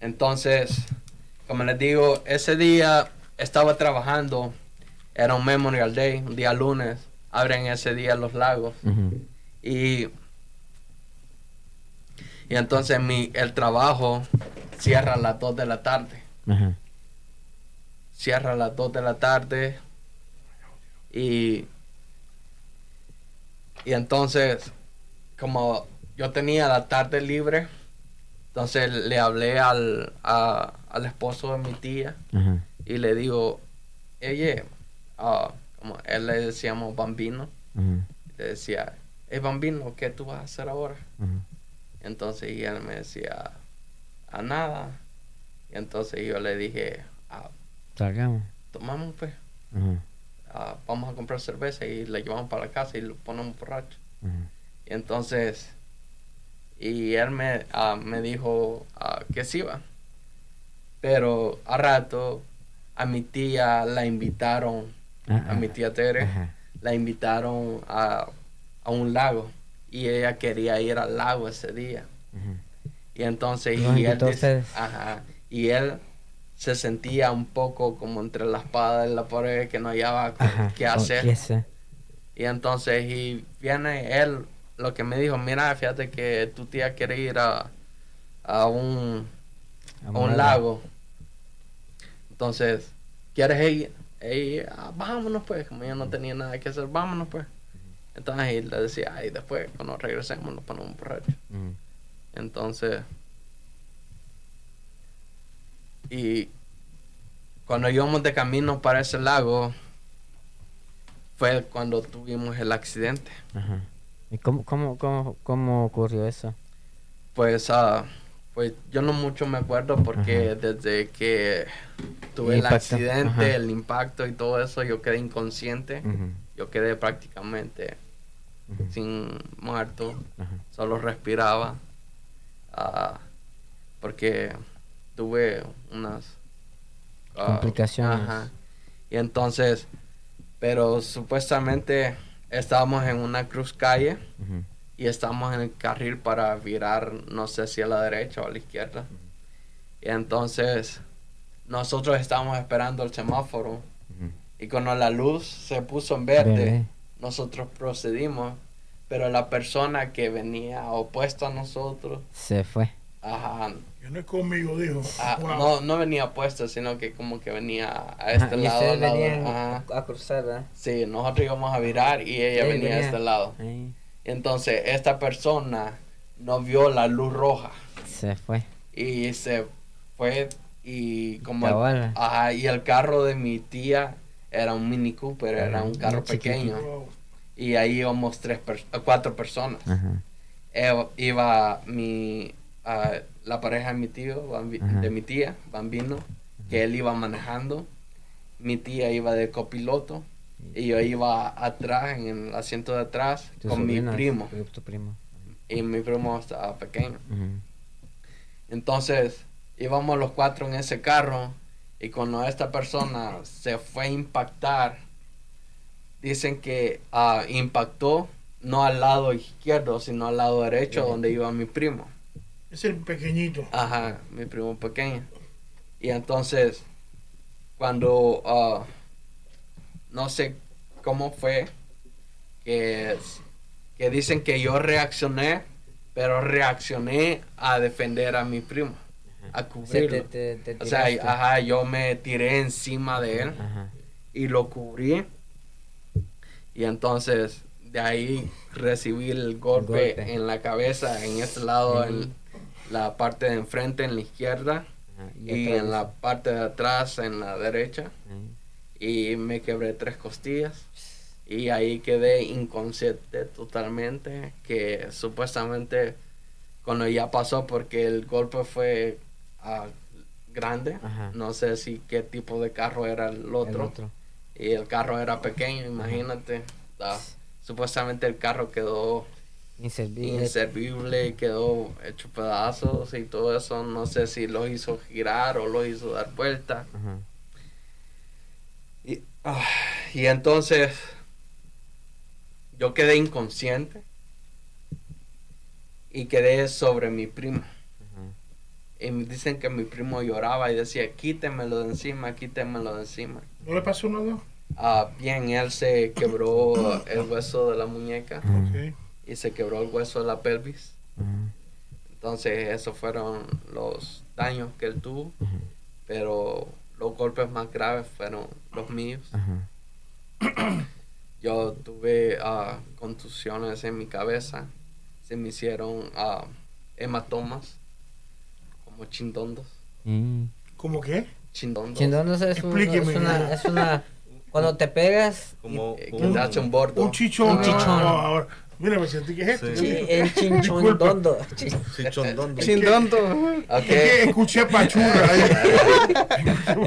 Entonces, como les digo, ese día estaba trabajando, era un Memorial Day, un día lunes, abren ese día los lagos. Y y entonces mi, el trabajo cierra a las 2 de la tarde. Cierra a las 2 de la tarde. Y, y entonces, como yo tenía la tarde libre, entonces le hablé al, al esposo de mi tía y le digo, oye, uh, como él le decíamos bambino, le decía, hey bambino, ¿qué tú vas a hacer ahora? Entonces él me decía, a nada. Y entonces yo le dije, ah, Salgamos. Tomamos pues. Ah, vamos a comprar cerveza y la llevamos para la casa y lo ponemos borracho. Y entonces, y él me, ah, me dijo que sí va. Pero a rato a mi tía la invitaron, a mi tía Tere, la invitaron a, a un lago y ella quería ir al lago ese día. Y entonces, y, él, y él se sentía un poco como entre la espada y la pared que no hallaba qué hacer. Y entonces, y viene él, lo que me dijo, mira, fíjate que tu tía quiere ir a, a un, a un lago. Entonces, ¿quieres ir? Y, ah, vámonos pues, como yo no tenía nada que hacer, vámonos pues. Entonces él le decía, ay, después cuando regresemos nos ponemos borrachos. Mm. Entonces, y cuando íbamos de camino para ese lago, fue cuando tuvimos el accidente. ¿Y cómo, cómo, cómo, cómo ocurrió eso? Pues, uh, pues yo no mucho me acuerdo porque desde que tuve el, accidente, el impacto y todo eso, yo quedé inconsciente. Yo quedé prácticamente sin muerto, solo respiraba, ah, porque tuve unas ah, complicaciones. Y entonces, pero supuestamente estábamos en una cruz calle y estábamos en el carril para virar, no sé si a la derecha o a la izquierda. Y entonces nosotros estábamos esperando el semáforo y cuando la luz se puso en verde nosotros procedimos, pero la persona que venía opuesto a nosotros se fue. Ajá. no es conmigo, dijo. Ah, no, no venía opuesto, sino que como que venía a este lado. a cruzar, ¿verdad? Sí, nosotros íbamos a virar y ella venía, a este lado. Entonces, esta persona no vio la luz roja. Se fue. Y se fue y como... ajá, y el carro de mi tía era un Mini Cooper, era un carro pequeño. y ahí íbamos tres cuatro personas. iba mi, la pareja de mi tío, de mi tía, Bambino, que él iba manejando. Mi tía iba de copiloto y yo iba atrás, en el asiento de atrás, con mi primo. Y mi primo estaba pequeño. Entonces íbamos los cuatro en ese carro y cuando esta persona se fue a impactar, dicen que uh, impactó no al lado izquierdo, sino al lado derecho donde iba mi primo. Es el pequeñito. Ajá, mi primo pequeño. Y entonces, cuando, uh, no sé cómo fue, que, que dicen que yo reaccioné, pero reaccioné a defender a mi primo a cubrirlo. o sea, ajá, yo me tiré encima de él y lo cubrí. Y entonces de ahí recibí el golpe, en la cabeza, en este lado, en la parte de enfrente, en la izquierda, y, en la parte de atrás, en la derecha. Y me quebré tres costillas. Y ahí quedé inconsciente totalmente, que supuestamente cuando ya pasó, porque el golpe fue grande. No sé si qué tipo de carro era el otro. Y el carro era pequeño, imagínate. supuestamente el carro quedó inservible. y quedó hecho pedazos y todo eso. No sé si lo hizo girar o lo hizo dar vuelta. Y, ah, y entonces yo quedé inconsciente y quedé sobre mi prima y me dicen que mi primo lloraba y decía, quítemelo de encima, quítemelo de encima. ¿No le pasó nada? Ah, bien, él se quebró el hueso de la muñeca y se quebró el hueso de la pelvis. Entonces, esos fueron los daños que él tuvo, pero los golpes más graves fueron los míos. Yo tuve uh, contusiones en mi cabeza, se me hicieron uh, hematomas como chindondos. Mm. ¿Cómo qué? Chindondos. Chindondos es, un, es, una, es una... Cuando te pegas... Como un, un, bordo. Un chichón. Un chichón. ahora, mira, me sentí que es esto. Sí, el chinchondondo. Chinchondondo. Chindondo. Okay. escuché pachurra.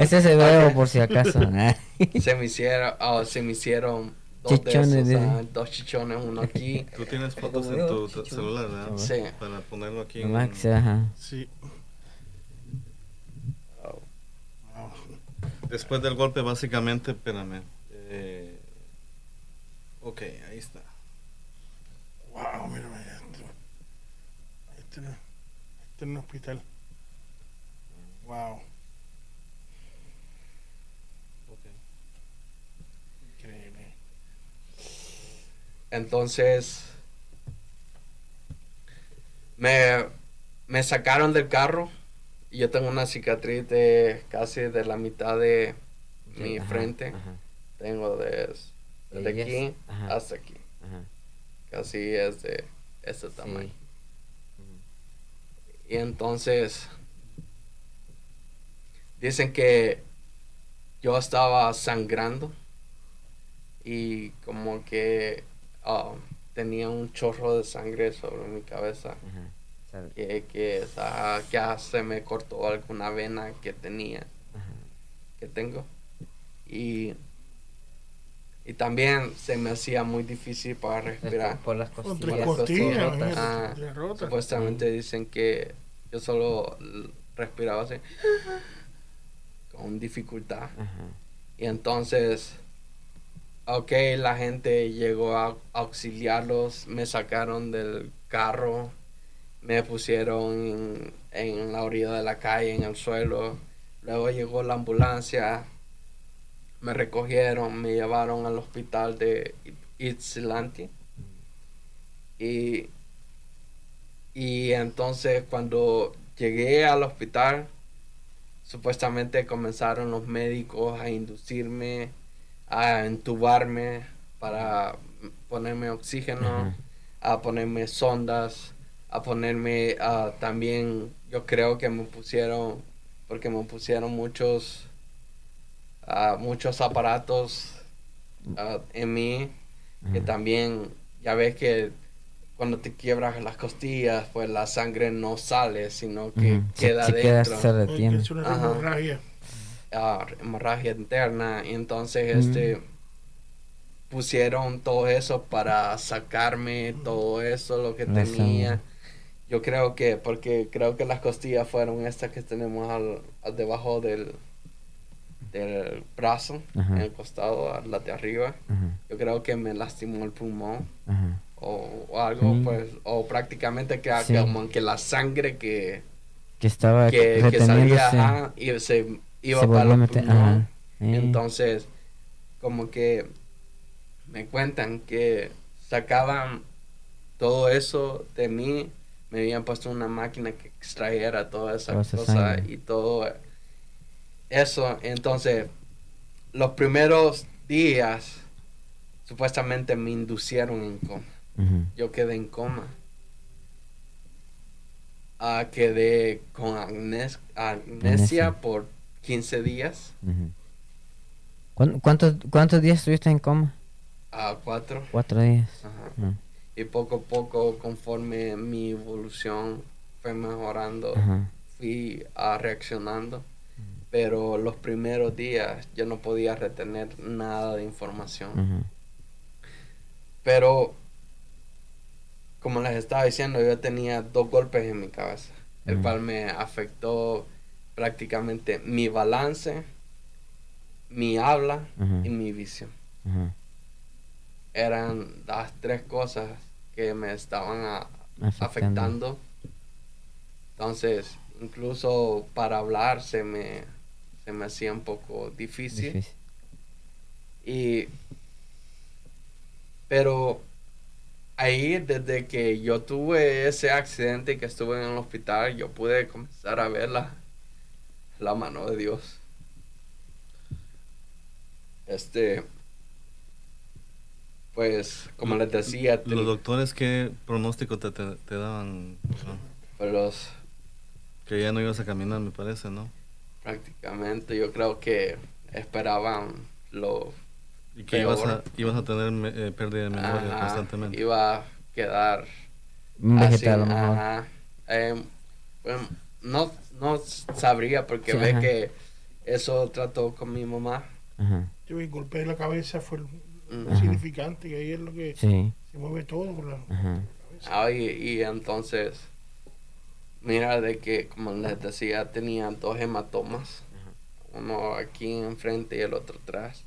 Ese se veo por si acaso. se me hicieron... Oh, se me hicieron dos chichones, esos, dos chichones, uno aquí. Tú tienes fotos en tu celular, ¿verdad? Sí. Para ponerlo aquí. En... Ajá. Sí. Después del golpe, básicamente, espérame. Eh, ok, ahí está. Wow, mira, Este, este es un hospital. Wow. Ok. Increíble. Entonces, me, me sacaron del carro yo tengo una cicatriz de casi de la mitad de mi frente. Tengo de, desde aquí hasta aquí. Casi es de este tamaño. Y entonces dicen que yo estaba sangrando y como que ah, tenía un chorro de sangre sobre mi cabeza que, que ya se me cortó alguna vena que tenía, que tengo. Y, y también se me hacía muy difícil para respirar. Por las costillas. Ah, supuestamente dicen que yo solo respiraba así, con dificultad. Y entonces, ok, la gente llegó a auxiliarlos, me sacaron del carro me pusieron en, la orilla de la calle, en el suelo. Luego llegó la ambulancia, me recogieron, me llevaron al hospital de Ypsilanti. Y, y entonces cuando llegué al hospital, supuestamente comenzaron los médicos a inducirme, a entubarme para ponerme oxígeno, a ponerme sondas a ponerme uh, también, yo creo que me pusieron, porque me pusieron muchos, uh, muchos aparatos uh, en mí que también, ya ves que cuando te quiebras las costillas, pues la sangre no sale, sino que queda dentro. se retiene. Es una hemorragia. Ah, hemorragia interna. Y entonces, este pusieron todo eso para sacarme todo eso, lo que tenía. Yo creo que, porque creo que las costillas fueron estas que tenemos al, debajo del, del brazo, en el costado, la de arriba. Yo creo que me lastimó el pulmón. O, algo, pues, o prácticamente que, como que la sangre que, que estaba que, salía y se iba para el pulmón. Entonces, como que me cuentan que sacaban todo eso de mí, me habían puesto una máquina que extrajera toda esa cosa y todo eso. Entonces, los primeros días supuestamente me inducieron en coma. Yo quedé en coma. Ah, quedé con amnesia por 15 días. ¿Cuántos, ¿Cuántos días estuviste en coma? A cuatro. Cuatro días. Y poco a poco, conforme mi evolución fue mejorando, fui uh, reaccionando. Pero los primeros días yo no podía retener nada de información. Pero, como les estaba diciendo, yo tenía dos golpes en mi cabeza, el cual me afectó prácticamente mi balance, mi habla y mi visión. Eran las tres cosas que me estaban afectando. Entonces, incluso para hablar se me, se me hacía un poco difícil. Y, pero ahí, desde que yo tuve ese accidente y que estuve en el hospital, yo pude comenzar a ver la, la mano de Dios. Este, pues, como les decía... ¿Los doctores qué pronóstico te, te, daban? Pues los... Que ya no ibas a caminar, me parece, ¿no? Prácticamente, yo creo que esperaban lo... Y que ibas a, ibas a, tener eh, pérdida de memoria constantemente. Iba a quedar... Vegetal, ajá. Eh, no, no sabría porque ve que eso trató con mi mamá. Yo me golpeé la cabeza, fue significante, que ahí es lo que se mueve todo por la, cabeza. y, entonces, mira, de que, como les decía, tenía dos hematomas, uno aquí enfrente y el otro atrás.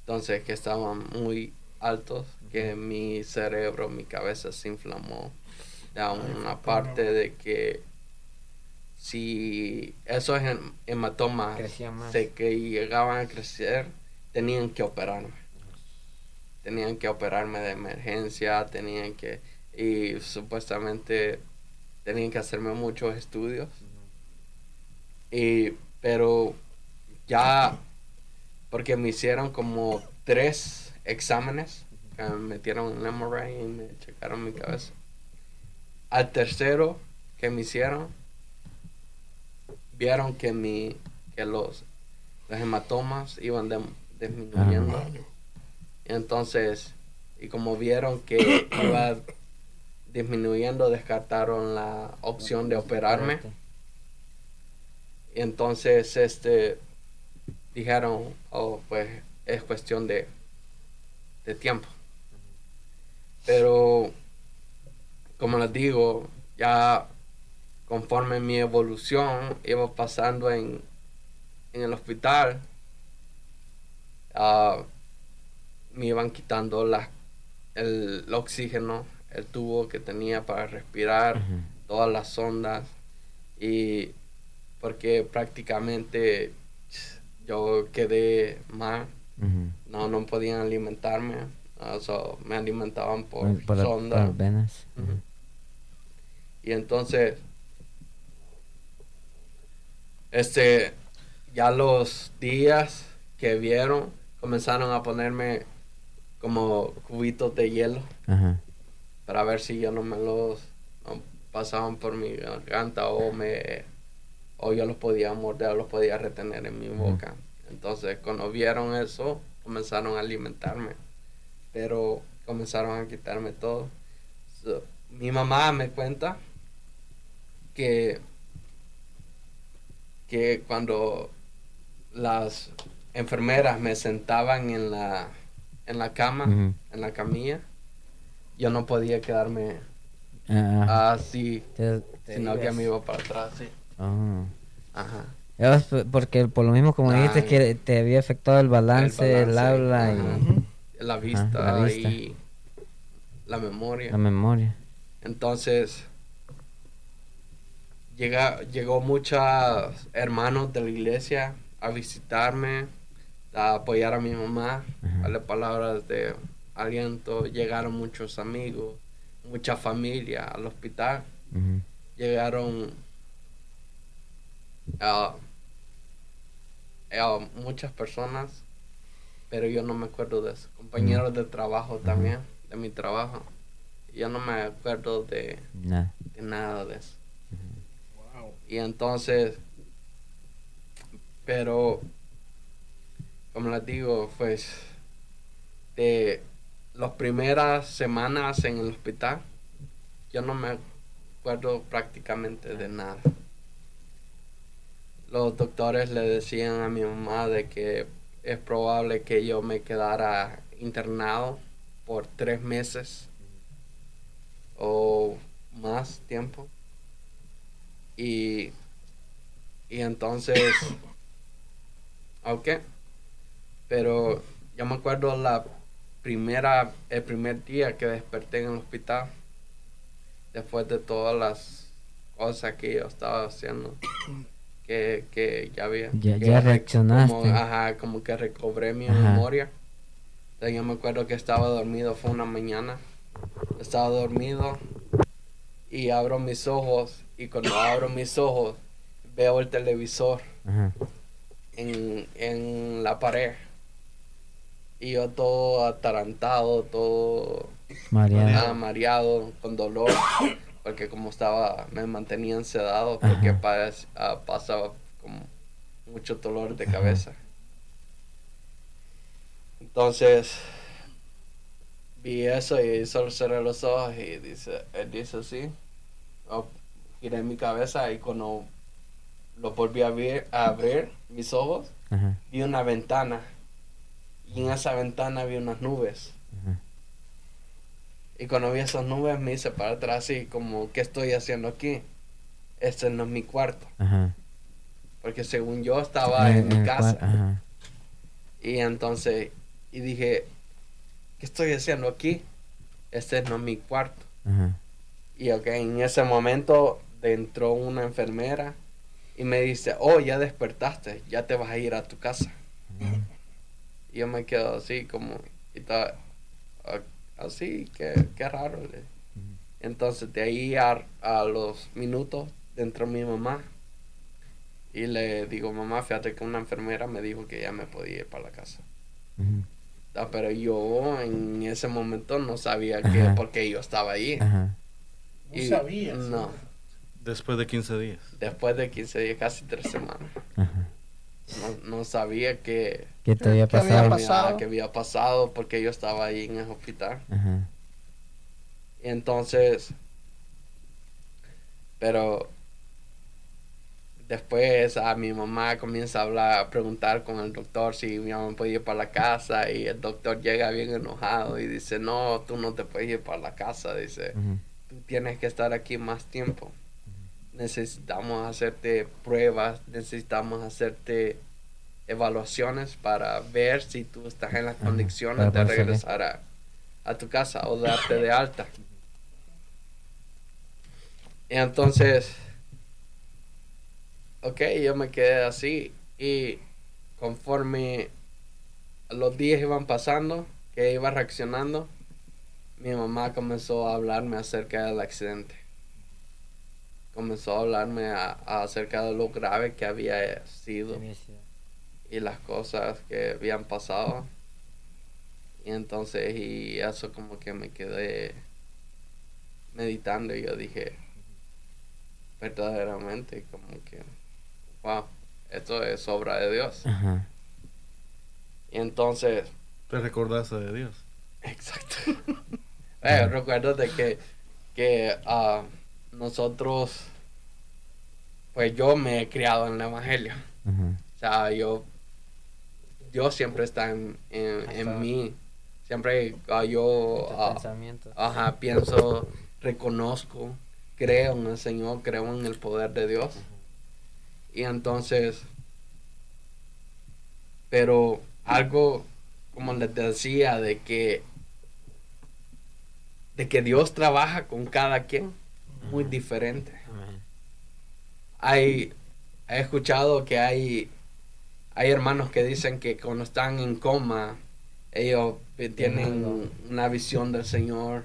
Entonces, que estaban muy altos, que mi cerebro, mi cabeza se inflamó. Da una parte de que si esos hematomas se que llegaban a crecer, tenían que operarme tenían que operarme de emergencia, tenían que, y supuestamente tenían que hacerme muchos estudios. Y, pero ya, porque me hicieron como tres exámenes, me metieron en el MRI y me checaron mi cabeza. Al tercero que me hicieron, vieron que mi, que los, los hematomas iban disminuyendo. Entonces, y como vieron que iba disminuyendo, descartaron la opción de operarme. Y entonces, este, dijeron, oh, pues es cuestión de, de tiempo. Pero, como les digo, ya conforme mi evolución iba pasando en, en el hospital, uh, me iban quitando la, el, oxígeno, el tubo que tenía para respirar, todas las sondas y porque prácticamente yo quedé mal, no, no podían alimentarme, me alimentaban por, sondas. venas. Y entonces, este, ya los días que vieron, comenzaron a ponerme como cubitos de hielo para ver si yo no me los pasaban por mi garganta o me o yo los podía morder o los podía retener en mi boca. Entonces, cuando vieron eso, comenzaron a alimentarme. pero comenzaron a quitarme todo. mi mamá me cuenta que, que cuando las enfermeras me sentaban en la, en la cama, en la camilla, yo no podía quedarme ah. así, sino que me iba para atrás, sí. Ah. Ajá. Porque por lo mismo como dijiste que te había afectado el balance, el, habla y la vista, la y la memoria. La memoria. Entonces llega, llegó muchos hermanos de la iglesia a visitarme, a apoyar a mi mamá, a darle palabras de aliento. Llegaron muchos amigos, mucha familia al hospital. Llegaron uh, muchas personas, pero yo no me acuerdo de eso. Compañeros de trabajo también, de mi trabajo. Yo no me acuerdo de, de nada de eso. Y entonces pero, como les digo, pues, de las primeras semanas en el hospital, yo no me acuerdo prácticamente de nada. Los doctores le decían a mi mamá de que es probable que yo me quedara internado por tres meses o más tiempo. Y, y entonces Ok. Pero yo me acuerdo la primera, el primer día que desperté en el hospital, después de todas las cosas que yo estaba haciendo, que, que ya había. Ya, reaccionaste. Como, ajá, como que recobré mi memoria. Entonces yo me acuerdo que estaba dormido, fue una mañana. Estaba dormido y abro mis ojos y cuando abro mis ojos veo el televisor. Ajá en, en la pared. Y yo todo atarantado, todo mareado, mareado con dolor, porque como estaba, me mantenía sedado, porque ah, pasaba como mucho dolor de cabeza. Entonces, vi eso y solo cerré los ojos y dice, él dice así, oh, giré mi cabeza y cuando lo volví a, ver, a abrir mis ojos, vi una ventana. Y en esa ventana vi unas nubes. Y cuando vi esas nubes me hice para atrás y como, ¿qué estoy haciendo aquí? Este no es mi cuarto. Porque según yo estaba en, mi casa. Y entonces, y dije, ¿qué estoy haciendo aquí? Este no es mi cuarto. Y ok, en ese momento entró una enfermera y me dice, oh, ya despertaste, ya te vas a ir a tu casa. Y yo me quedo así como, y está, así, qué, qué raro. Entonces de ahí a, los minutos dentro mi mamá y le digo, mamá, fíjate que una enfermera me dijo que ya me podía ir para la casa. Ah, pero yo en ese momento no sabía que, porque yo estaba ahí. No sabía. No. Después de 15 días. Después de 15 días, casi tres semanas. No, sabía que... ¿Qué te había pasado? Había pasado? Que había pasado porque yo estaba ahí en el hospital. Y entonces... Pero... Después a mi mamá comienza a hablar, a preguntar con el doctor si mi mamá podía ir para la casa y el doctor llega bien enojado y dice, no, tú no te puedes ir para la casa, dice, tú tienes que estar aquí más tiempo necesitamos hacerte pruebas, necesitamos hacerte evaluaciones para ver si tú estás en las condiciones de regresar a, tu casa o darte de alta. Y entonces, ok, yo me quedé así y conforme los días iban pasando, que iba reaccionando, mi mamá comenzó a hablarme acerca del accidente. Comenzó a hablarme acerca de lo grave que había sido y las cosas que habían pasado. Y entonces, y eso como que me quedé meditando y yo dije, verdaderamente, como que, wow, esto es obra de Dios. Y entonces... ¿Te recordaste de Dios? Exacto. eh, recuerdo de que, que uh, nosotros, pues yo me he criado en el Evangelio. O sea, yo, Dios siempre está en, en, mí. Siempre uh, yo ajá, pienso, reconozco, creo en el Señor, creo en el poder de Dios. Y entonces, pero algo, como les decía, de que, de que Dios trabaja con cada quien muy diferente. Hay, he escuchado que hay, hay hermanos que dicen que cuando están en coma, ellos tienen una visión del Señor,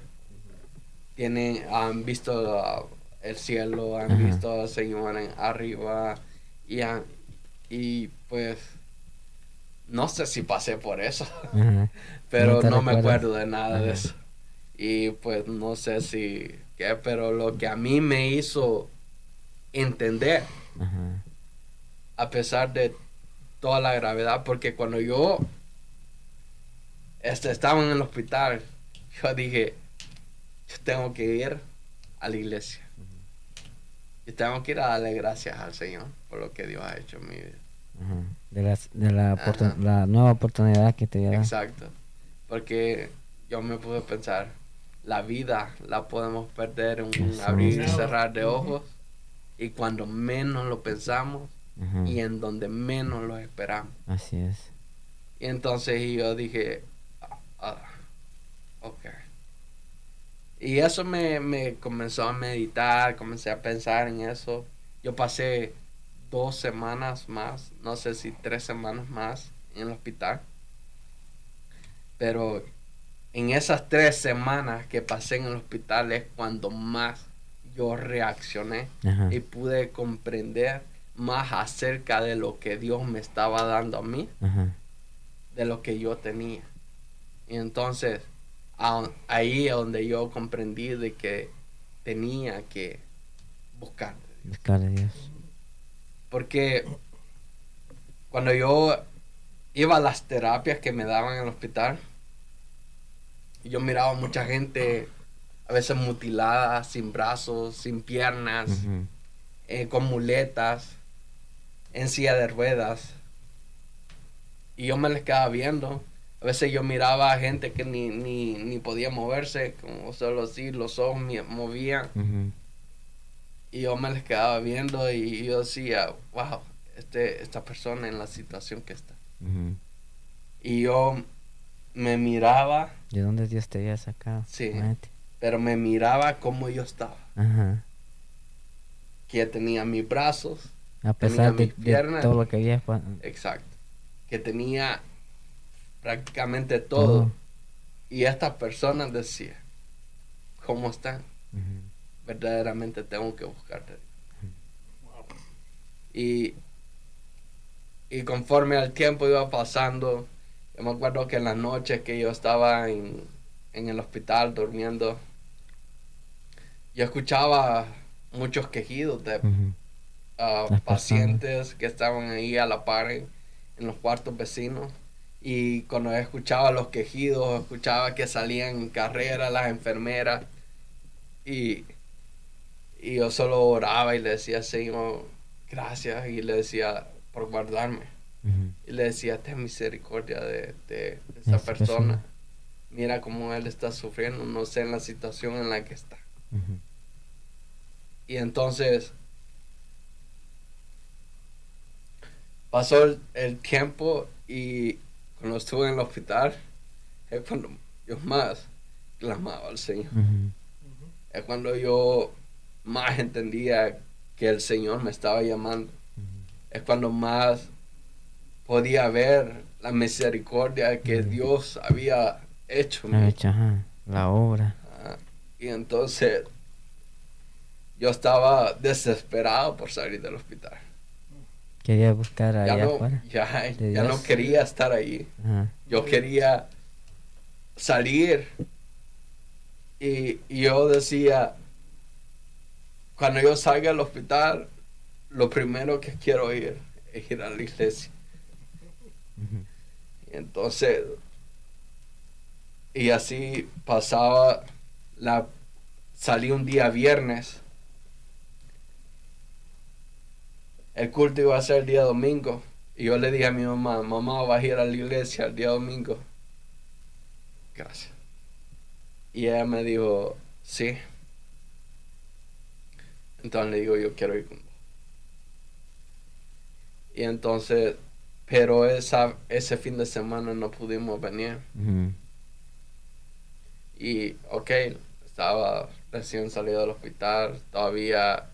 tienen, han visto el cielo, han visto al Señor arriba. Y, y pues no sé si pasé por eso, pero no, me acuerdo de nada de eso. Y pues no sé si, qué, pero lo que a mí me hizo entender, a pesar de toda la gravedad, porque cuando yo este, estaba en el hospital, yo dije, yo tengo que ir a la iglesia. Y tengo que ir a darle gracias al Señor por lo que Dios ha hecho en mi vida. De, de la, nueva oportunidad que te da. Exacto. Porque yo me pude pensar, la vida la podemos perder en un abrir y cerrar de ojos. Y cuando menos lo pensamos y en donde menos lo esperamos. Así es. Y entonces yo dije, ah, ah, ok. Y eso me, me comenzó a meditar, comencé a pensar en eso. Yo pasé dos semanas más, no sé si tres semanas más en el hospital. Pero en esas tres semanas que pasé en el hospital es cuando más yo reaccioné y pude comprender más acerca de lo que Dios me estaba dando a mí, de lo que yo tenía. Y entonces ahí es donde yo comprendí de que tenía que buscar. Buscar a Dios. Porque cuando yo iba a las terapias que me daban en el hospital, yo miraba mucha gente a veces mutilada, sin brazos, sin piernas, eh, con muletas, en silla de ruedas. Y yo me les quedaba viendo a veces yo miraba a gente que ni, ni, podía moverse, como solo así, los ojos movían. Y yo me les quedaba viendo y yo decía, wow, este, esta persona en la situación que está. Y yo me miraba. ¿De dónde Dios te había sacado? Sí. Pero me miraba como yo estaba. Que tenía mis brazos. A pesar de, de, todo lo que había. Exacto. Que tenía prácticamente todo. Y estas personas decían, ¿cómo están? Verdaderamente tengo que buscarte. y, y conforme el tiempo iba pasando, yo me acuerdo que en las noches que yo estaba en, en el hospital durmiendo, yo escuchaba muchos quejidos de ah, pacientes que estaban ahí a la par en los cuartos vecinos y cuando escuchaba los quejidos, escuchaba que salían en carrera las enfermeras y, y yo solo oraba y le decía, Señor, gracias y le decía por guardarme. Y le decía, ten misericordia de, de, esa persona. Mira cómo él está sufriendo, no sé en la situación en la que está. Y entonces pasó el tiempo y cuando estuve en el hospital, es cuando yo más clamaba al Señor. Es cuando yo más entendía que el Señor me estaba llamando. Es cuando más podía ver la misericordia que Dios había hecho. la obra. Ah, y entonces yo estaba desesperado por salir del hospital. Quería buscar allá ya no, afuera. Ya, no quería estar ahí. Yo quería salir. Y, yo decía, cuando yo salga al hospital, lo primero que quiero ir es ir a la iglesia. entonces, Y así pasaba la salí un día viernes. El culto iba a ser el día domingo. Y yo le dije a mi mamá, mamá, va a ir a la iglesia el día domingo. Gracias. Y ella me dijo, sí. Entonces le digo, yo quiero ir con Y entonces, pero esa, ese fin de semana no pudimos venir. Y, ok, estaba recién salido del hospital, todavía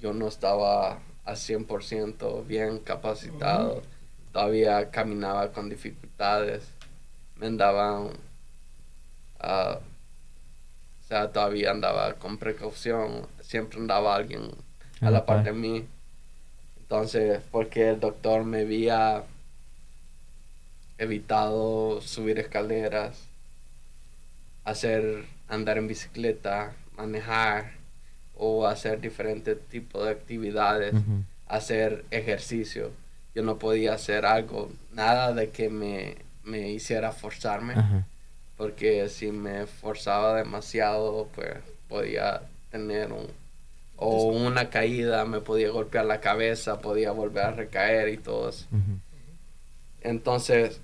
yo no estaba al 100% bien capacitado, todavía caminaba con dificultades, me andaban, uh, o sea, todavía andaba con precaución, siempre andaba alguien a la par de mí. Entonces, porque el doctor me había evitado subir escaleras, hacer andar en bicicleta, manejar o hacer diferentes tipos de actividades, hacer ejercicio. Yo no podía hacer algo, nada de que me, me hiciera forzarme, porque si me forzaba demasiado, pues podía tener un, o una caída, me podía golpear la cabeza, podía volver a recaer y todo eso. Entonces,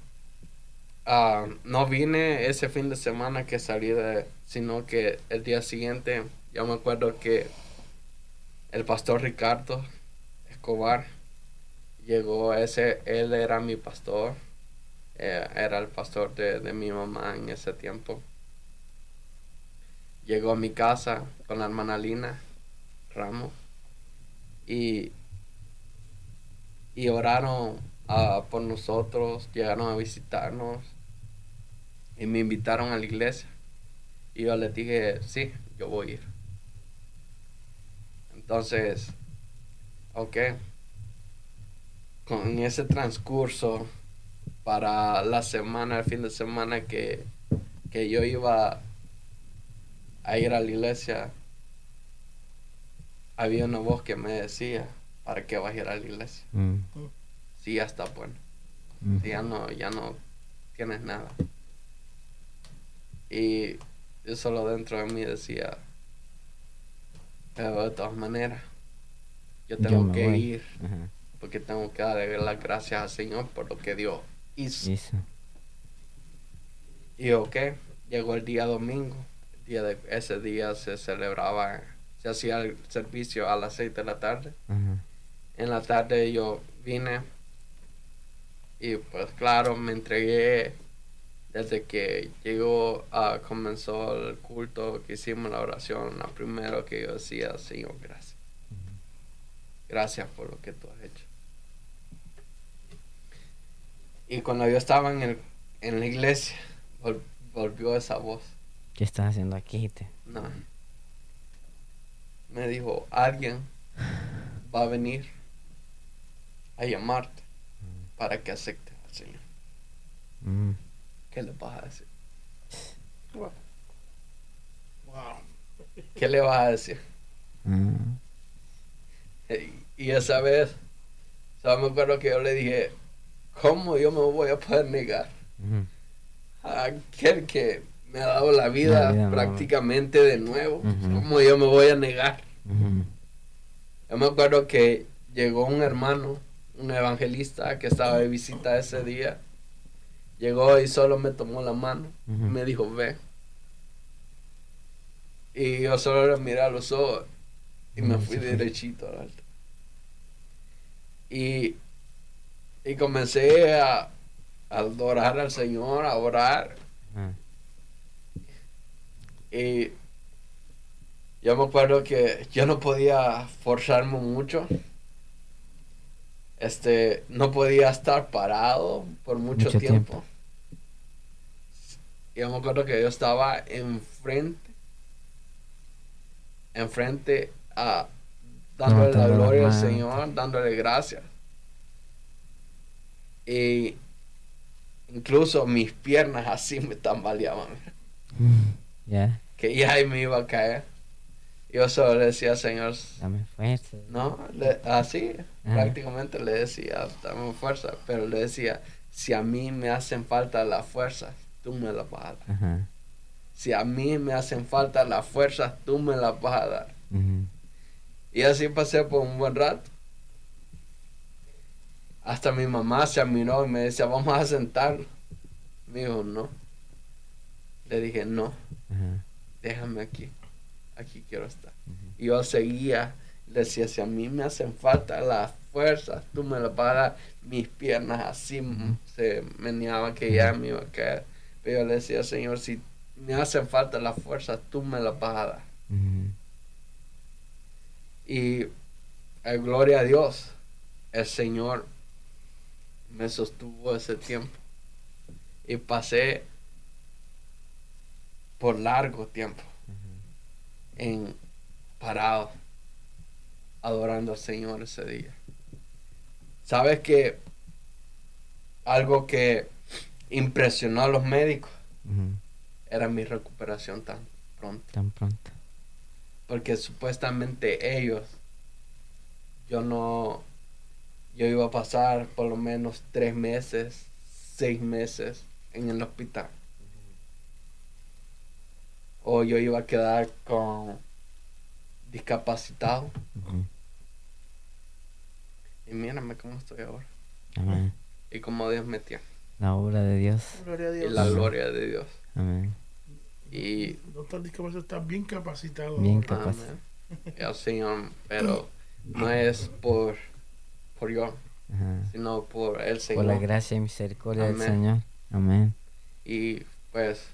ah, no vine ese fin de semana que salí de, sino que el día siguiente, yo me acuerdo que el pastor Ricardo Escobar llegó, ese, él era mi pastor, eh, era el pastor de, de mi mamá en ese tiempo. Llegó a mi casa con la hermana Lina Ramos y, y oraron ah, por nosotros, llegaron a visitarnos y me invitaron a la iglesia. Y yo le dije, sí, yo voy a ir. Entonces, ok. Con ese transcurso para la semana, el fin de semana que, yo iba a ir a la iglesia, había una voz que me decía, ¿para qué vas a ir a la iglesia? Mm. Sí, ya está bueno. Mm. ya no, ya no tienes nada. Y yo solo dentro de mí decía, pero de todas maneras, yo tengo que ir, porque tengo que darle las gracias al Señor por lo que Dios hizo. Y ok, llegó el día domingo, día de, ese día se celebraba, se hacía el servicio a las seis de la tarde. En la tarde yo vine y pues claro, me entregué desde que llegó, comenzó el culto, que hicimos la oración, lo primero que yo decía, Señor, gracias. Gracias por lo que tú has hecho. Y cuando yo estaba en, en la iglesia, volvió esa voz. ¿Qué estás haciendo aquí? No. Me dijo, alguien va a venir a llamarte para que acepte al Señor. Mm. ¿Qué le vas a decir? Wow. ¿Qué le vas a decir? Mm. Y, esa vez, ¿sabes? Me acuerdo que yo le dije, ¿cómo yo me voy a poder negar? A aquel que me ha dado la vida, prácticamente de nuevo. ¿Cómo yo me voy a negar? Yo me acuerdo que llegó un hermano, un evangelista que estaba de visita ese día Llegó y solo me tomó la mano. Me dijo, ve. Y yo solo le miré a los ojos y me fui derechito al alto. Y, y comencé a, adorar al Señor, a orar. Y yo me acuerdo que yo no podía forzarme mucho este, no podía estar parado por mucho, tiempo. Yo me acuerdo que yo estaba enfrente, enfrente a dándole la gloria al Señor, dándole gracias. Y incluso mis piernas así me tambaleaban. Que ya me iba a caer. Yo solo le decía, Señor, dame fuerza. No, así, prácticamente le decía, dame fuerza, pero le decía, si a mí me hacen falta las fuerzas, tú me las vas a dar. Si a mí me hacen falta las fuerzas, tú me las vas a dar. Y así pasé por un buen rato. Hasta mi mamá se admiró y me decía, vamos a sentarnos. Me dijo, no. Le dije, no, déjame aquí. Aquí quiero estar. Y yo seguía, le decía, si a mí me hacen falta las fuerzas, tú me las vas a dar. Mis piernas así se meneaban que ya me iba a caer. Pero yo le decía, Señor, si me hacen falta las fuerzas, tú me las vas a dar. Y eh, gloria a Dios, el Señor me sostuvo ese tiempo. Y pasé por largo tiempo en parado adorando al Señor ese día. Sabes que algo que impresionó a los médicos era mi recuperación tan pronto. Tan pronto. Porque supuestamente ellos, yo no, yo iba a pasar por lo menos tres meses, seis meses en el hospital. O yo iba a quedar con discapacitado. Y mírame cómo estoy ahora. Amén. Y cómo Dios me tiene. La obra de Dios. Y la gloria de Dios. Amén. Y doctor Discapacitado está bien capacitado. Bien capacitado. El Señor, pero no es por, por yo, sino por el Señor. Por la gracia y misericordia del Señor. Amén. Y pues,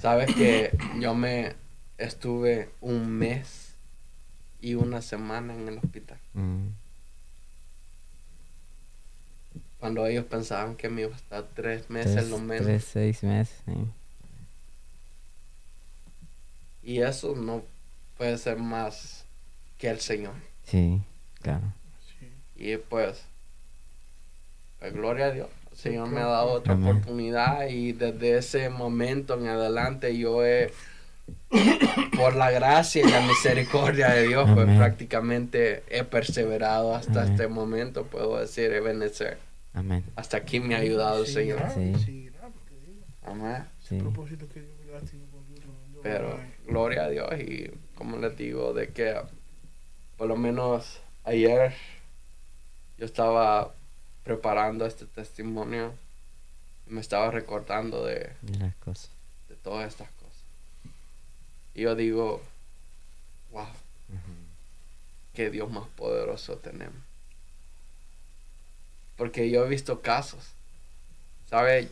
sabes que yo me estuve un mes y una semana en el hospital. Mm. Cuando ellos pensaban que me iba a estar tres meses lo menos. Tres, seis meses, Y eso no puede ser más que el Señor. Sí, claro. Y pues, pues, gloria a Dios. El Señor me ha dado otra oportunidad y desde ese momento en adelante yo he, por la gracia y la misericordia de Dios, pues prácticamente he perseverado hasta este momento, puedo decir, Ebenezer. Amén. Hasta aquí me ha ayudado el Señor. Sí. Amén. Sí. Pero gloria a Dios y como les digo, de que por lo menos ayer yo estaba preparando este testimonio y me estaba recordando de, de todas estas cosas. Y yo digo, wow, qué Dios más poderoso tenemos. Porque yo he visto casos, ¿sabe?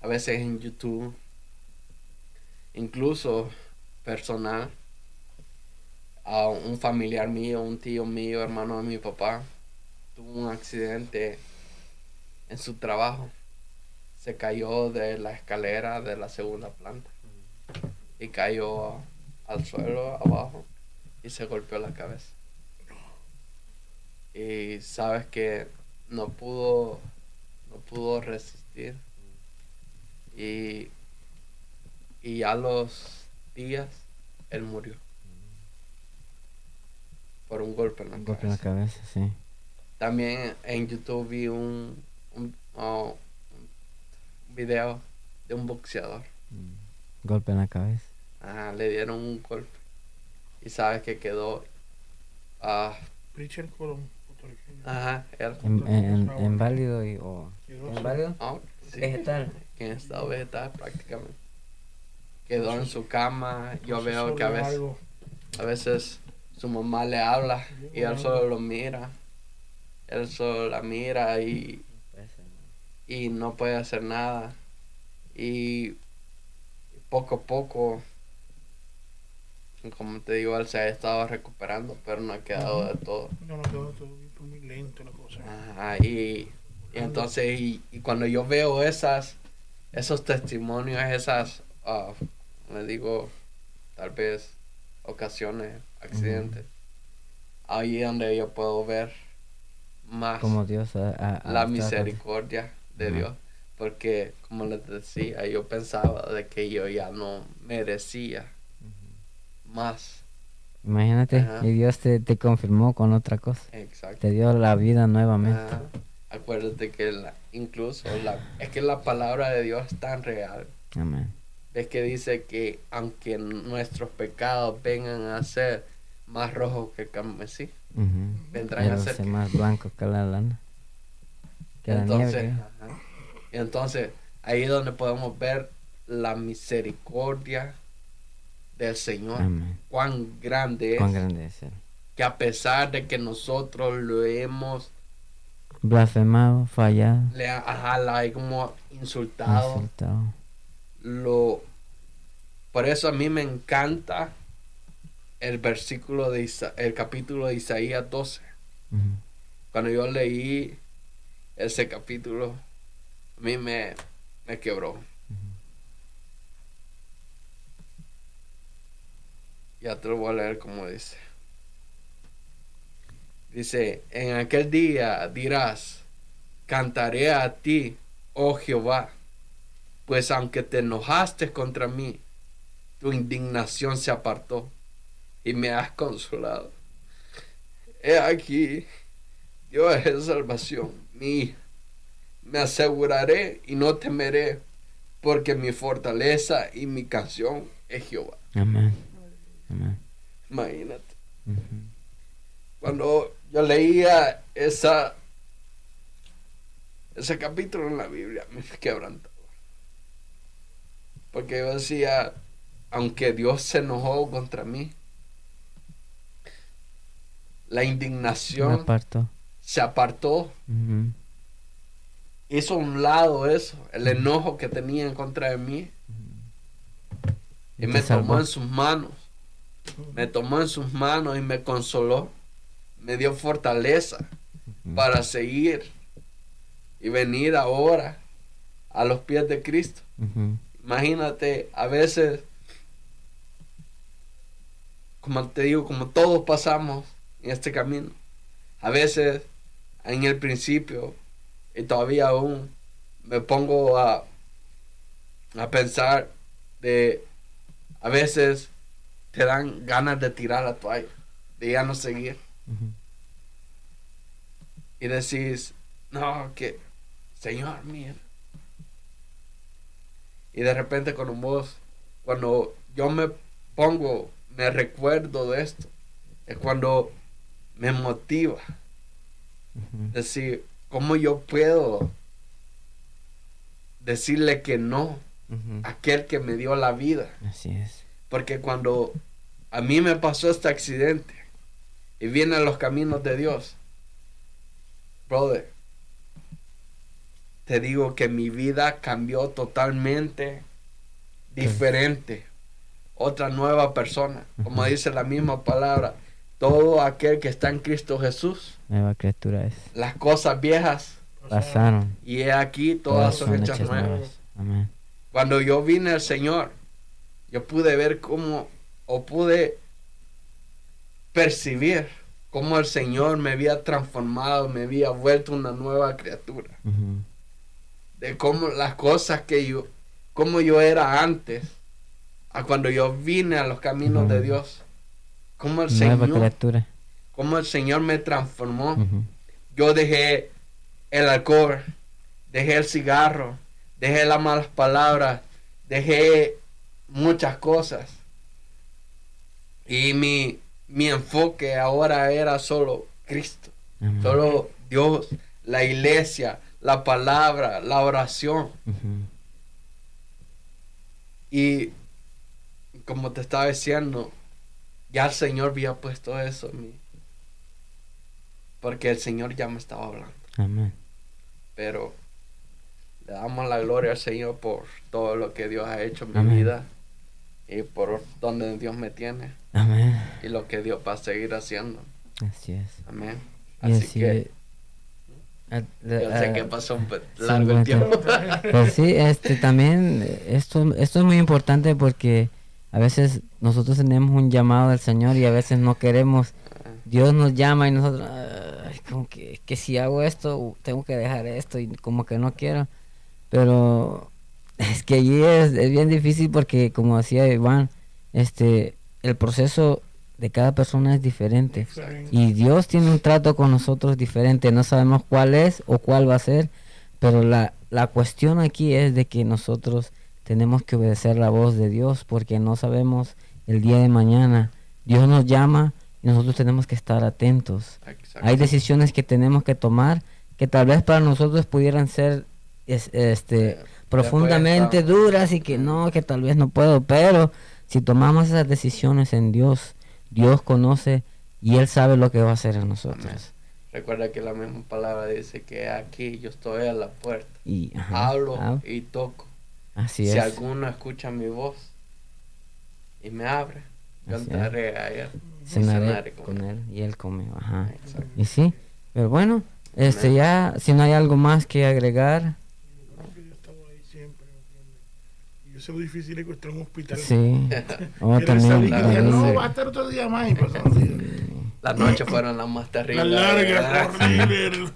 A veces en YouTube incluso personal, a un familiar mío, un tío mío, hermano de mi papá, tuvo un accidente en su trabajo. Se cayó de la escalera de la segunda planta y cayó al suelo abajo y se golpeó la cabeza. Y sabes que no pudo no pudo resistir y y a los días él murió. Por un golpe en la un cabeza. Golpe en la cabeza, sí. También en YouTube vi un, un, oh, video de un boxeador. Mm. Golpe en la cabeza. Ajá, le dieron un golpe. Y sabes que quedó. Uh, Richard Colón. Ajá, en, en, en, válido y. Oh, ¿En válido? Oh, sí. Vegetal. En estado vegetal prácticamente quedó en su cama. Yo veo que a veces, a veces su mamá le habla y él solo lo mira. Él solo la mira y, y no puede hacer nada. Y poco a poco, como te digo, él se ha estado recuperando, pero no ha quedado de todo. No, no quedado de todo, muy lento la cosa. y, y entonces, y, y, cuando yo veo esas, esos testimonios, esas uh, le digo, tal vez ocasiones, accidentes. Ahí es donde yo puedo ver más como Dios la misericordia de Dios. Porque, como les decía, yo pensaba de que yo ya no merecía más. Imagínate, y Dios te, te, confirmó con otra cosa. Exacto. Te dio la vida nuevamente. acuérdate que la, incluso la, es que la palabra de Dios es tan real. Amén. Es que dice que aunque nuestros pecados vengan a ser más rojos que carmesí, vendrán a ser más blancos que la lana. entonces, entonces, ahí es donde podemos ver la misericordia del Señor. Cuán grande es. Cuán grande es Que a pesar de que nosotros lo hemos blasfemado, fallado, le ajá, la como insultado, insultado. Lo, por eso a mí me encanta el versículo de el capítulo de Isaías 12. Cuando yo leí ese capítulo, a mí me, me quebró. Ya te lo voy a leer como dice. Dice, en aquel día dirás, cantaré a ti, oh Jehová, pues aunque te enojaste contra mí, tu indignación se apartó y me has consolado. He aquí, Dios es salvación mía. Me aseguraré y no temeré, porque mi fortaleza y mi canción es Jehová. Amén. Imagínate. Cuando yo leía esa ese capítulo en la Biblia, me quebrantaba. Porque yo decía, aunque Dios se enojó contra mí, la indignación se apartó. Hizo un lado eso, el enojo que tenía en contra de mí. Y me tomó en sus manos me tomó en sus manos y me consoló, me dio fortaleza para seguir y venir ahora a los pies de Cristo. Imagínate, a veces, como te digo, como todos pasamos en este camino, a veces en el principio y todavía aún me pongo a, a pensar de a veces te dan ganas de tirar la toalla, de ya no seguir. Y decís, no, que, Señor, mira. Y de repente con un voz, cuando yo me pongo, me recuerdo de esto, es cuando me motiva. Decir, ¿cómo yo puedo decirle que no a aquel que me dio la vida? Así es. Porque cuando a mí me pasó este accidente y vienen los caminos de Dios, brother, te digo que mi vida cambió totalmente diferente. Otra nueva persona. Como dice la misma palabra, todo aquel que está en Cristo Jesús. Nueva criatura es. Las cosas viejas pasaron. Y aquí todas, son hechas nuevas. Amén. Cuando yo vine al Señor, yo pude ver cómo, o pude percibir cómo el Señor me había transformado, me había vuelto una nueva criatura. De cómo las cosas que yo, como yo era antes, a cuando yo vine a los caminos de Dios. Cómo el Señor, criatura. cómo el Señor me transformó. Yo dejé el alcohol, dejé el cigarro, dejé las malas palabras, dejé muchas cosas. Y mi, mi enfoque ahora era solo Cristo, solo Dios, la iglesia, la palabra, la oración. Y como te estaba diciendo, ya el Señor había puesto eso en mí. Porque el Señor ya me estaba hablando. Pero le damos la gloria al Señor por todo lo que Dios ha hecho en mi vida y por donde Dios me tiene. Amén. Y lo que Dios va a seguir haciendo. Así es. Amén. Así, que... yo sé que pasó un largo el tiempo. Pues sí, este, también esto, esto es muy importante porque a veces nosotros tenemos un llamado del Señor y a veces no queremos. Dios nos llama y nosotros, como que, que si hago esto, tengo que dejar esto y como que no quiero. Pero es que allí es, bien difícil porque, como decía Iván, este, el proceso de cada persona es diferente. Y Dios tiene un trato con nosotros diferente. No sabemos cuál es o cuál va a ser, pero la, la cuestión aquí es de que nosotros tenemos que obedecer la voz de Dios porque no sabemos el día de mañana. Dios nos llama y nosotros tenemos que estar atentos. Hay decisiones que tenemos que tomar que tal vez para nosotros pudieran ser este profundamente duras y que no, que tal vez no puedo, pero si tomamos esas decisiones en Dios, Dios conoce y Él sabe lo que va a hacer en nosotros. Recuerda que la misma palabra dice que aquí yo estoy a la puerta. Y, hablo y toco. Así si alguno escucha mi voz y me abre, cantaré a él. Cenaré, con, él. y él come. Ajá. Y sí, pero bueno, este ya, si no hay algo más que agregar. Difícil es que esté en un hospital. Sí. oh, también, no, va a estar otro día más. Las noches fueron las más terribles. Las largas, horribles.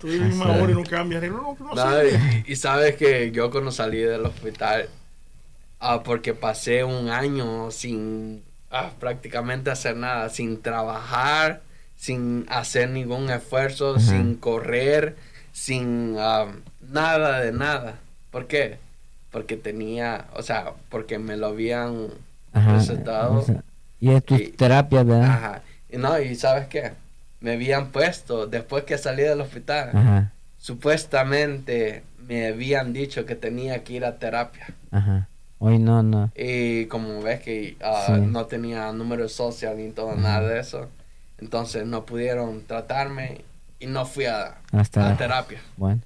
Tú misma hora y no cambias. No, no, no y, y, sabes que yo cuando salí del hospital, ah, porque pasé un año sin ah, prácticamente hacer nada, sin trabajar, sin hacer ningún esfuerzo, sin correr, sin ah, nada de nada. ¿Por qué? Porque tenía, o sea, porque me lo habían recetado. y es tu terapia, ¿verdad? Ajá. Y no, y ¿sabes qué? Me habían puesto, después que salí del hospital, supuestamente me habían dicho que tenía que ir a terapia. Ajá. Hoy no, no. Y como ves que ah, no tenía número social ni todo, nada de eso. Entonces no pudieron tratarme y no fui a, a terapia. Bueno.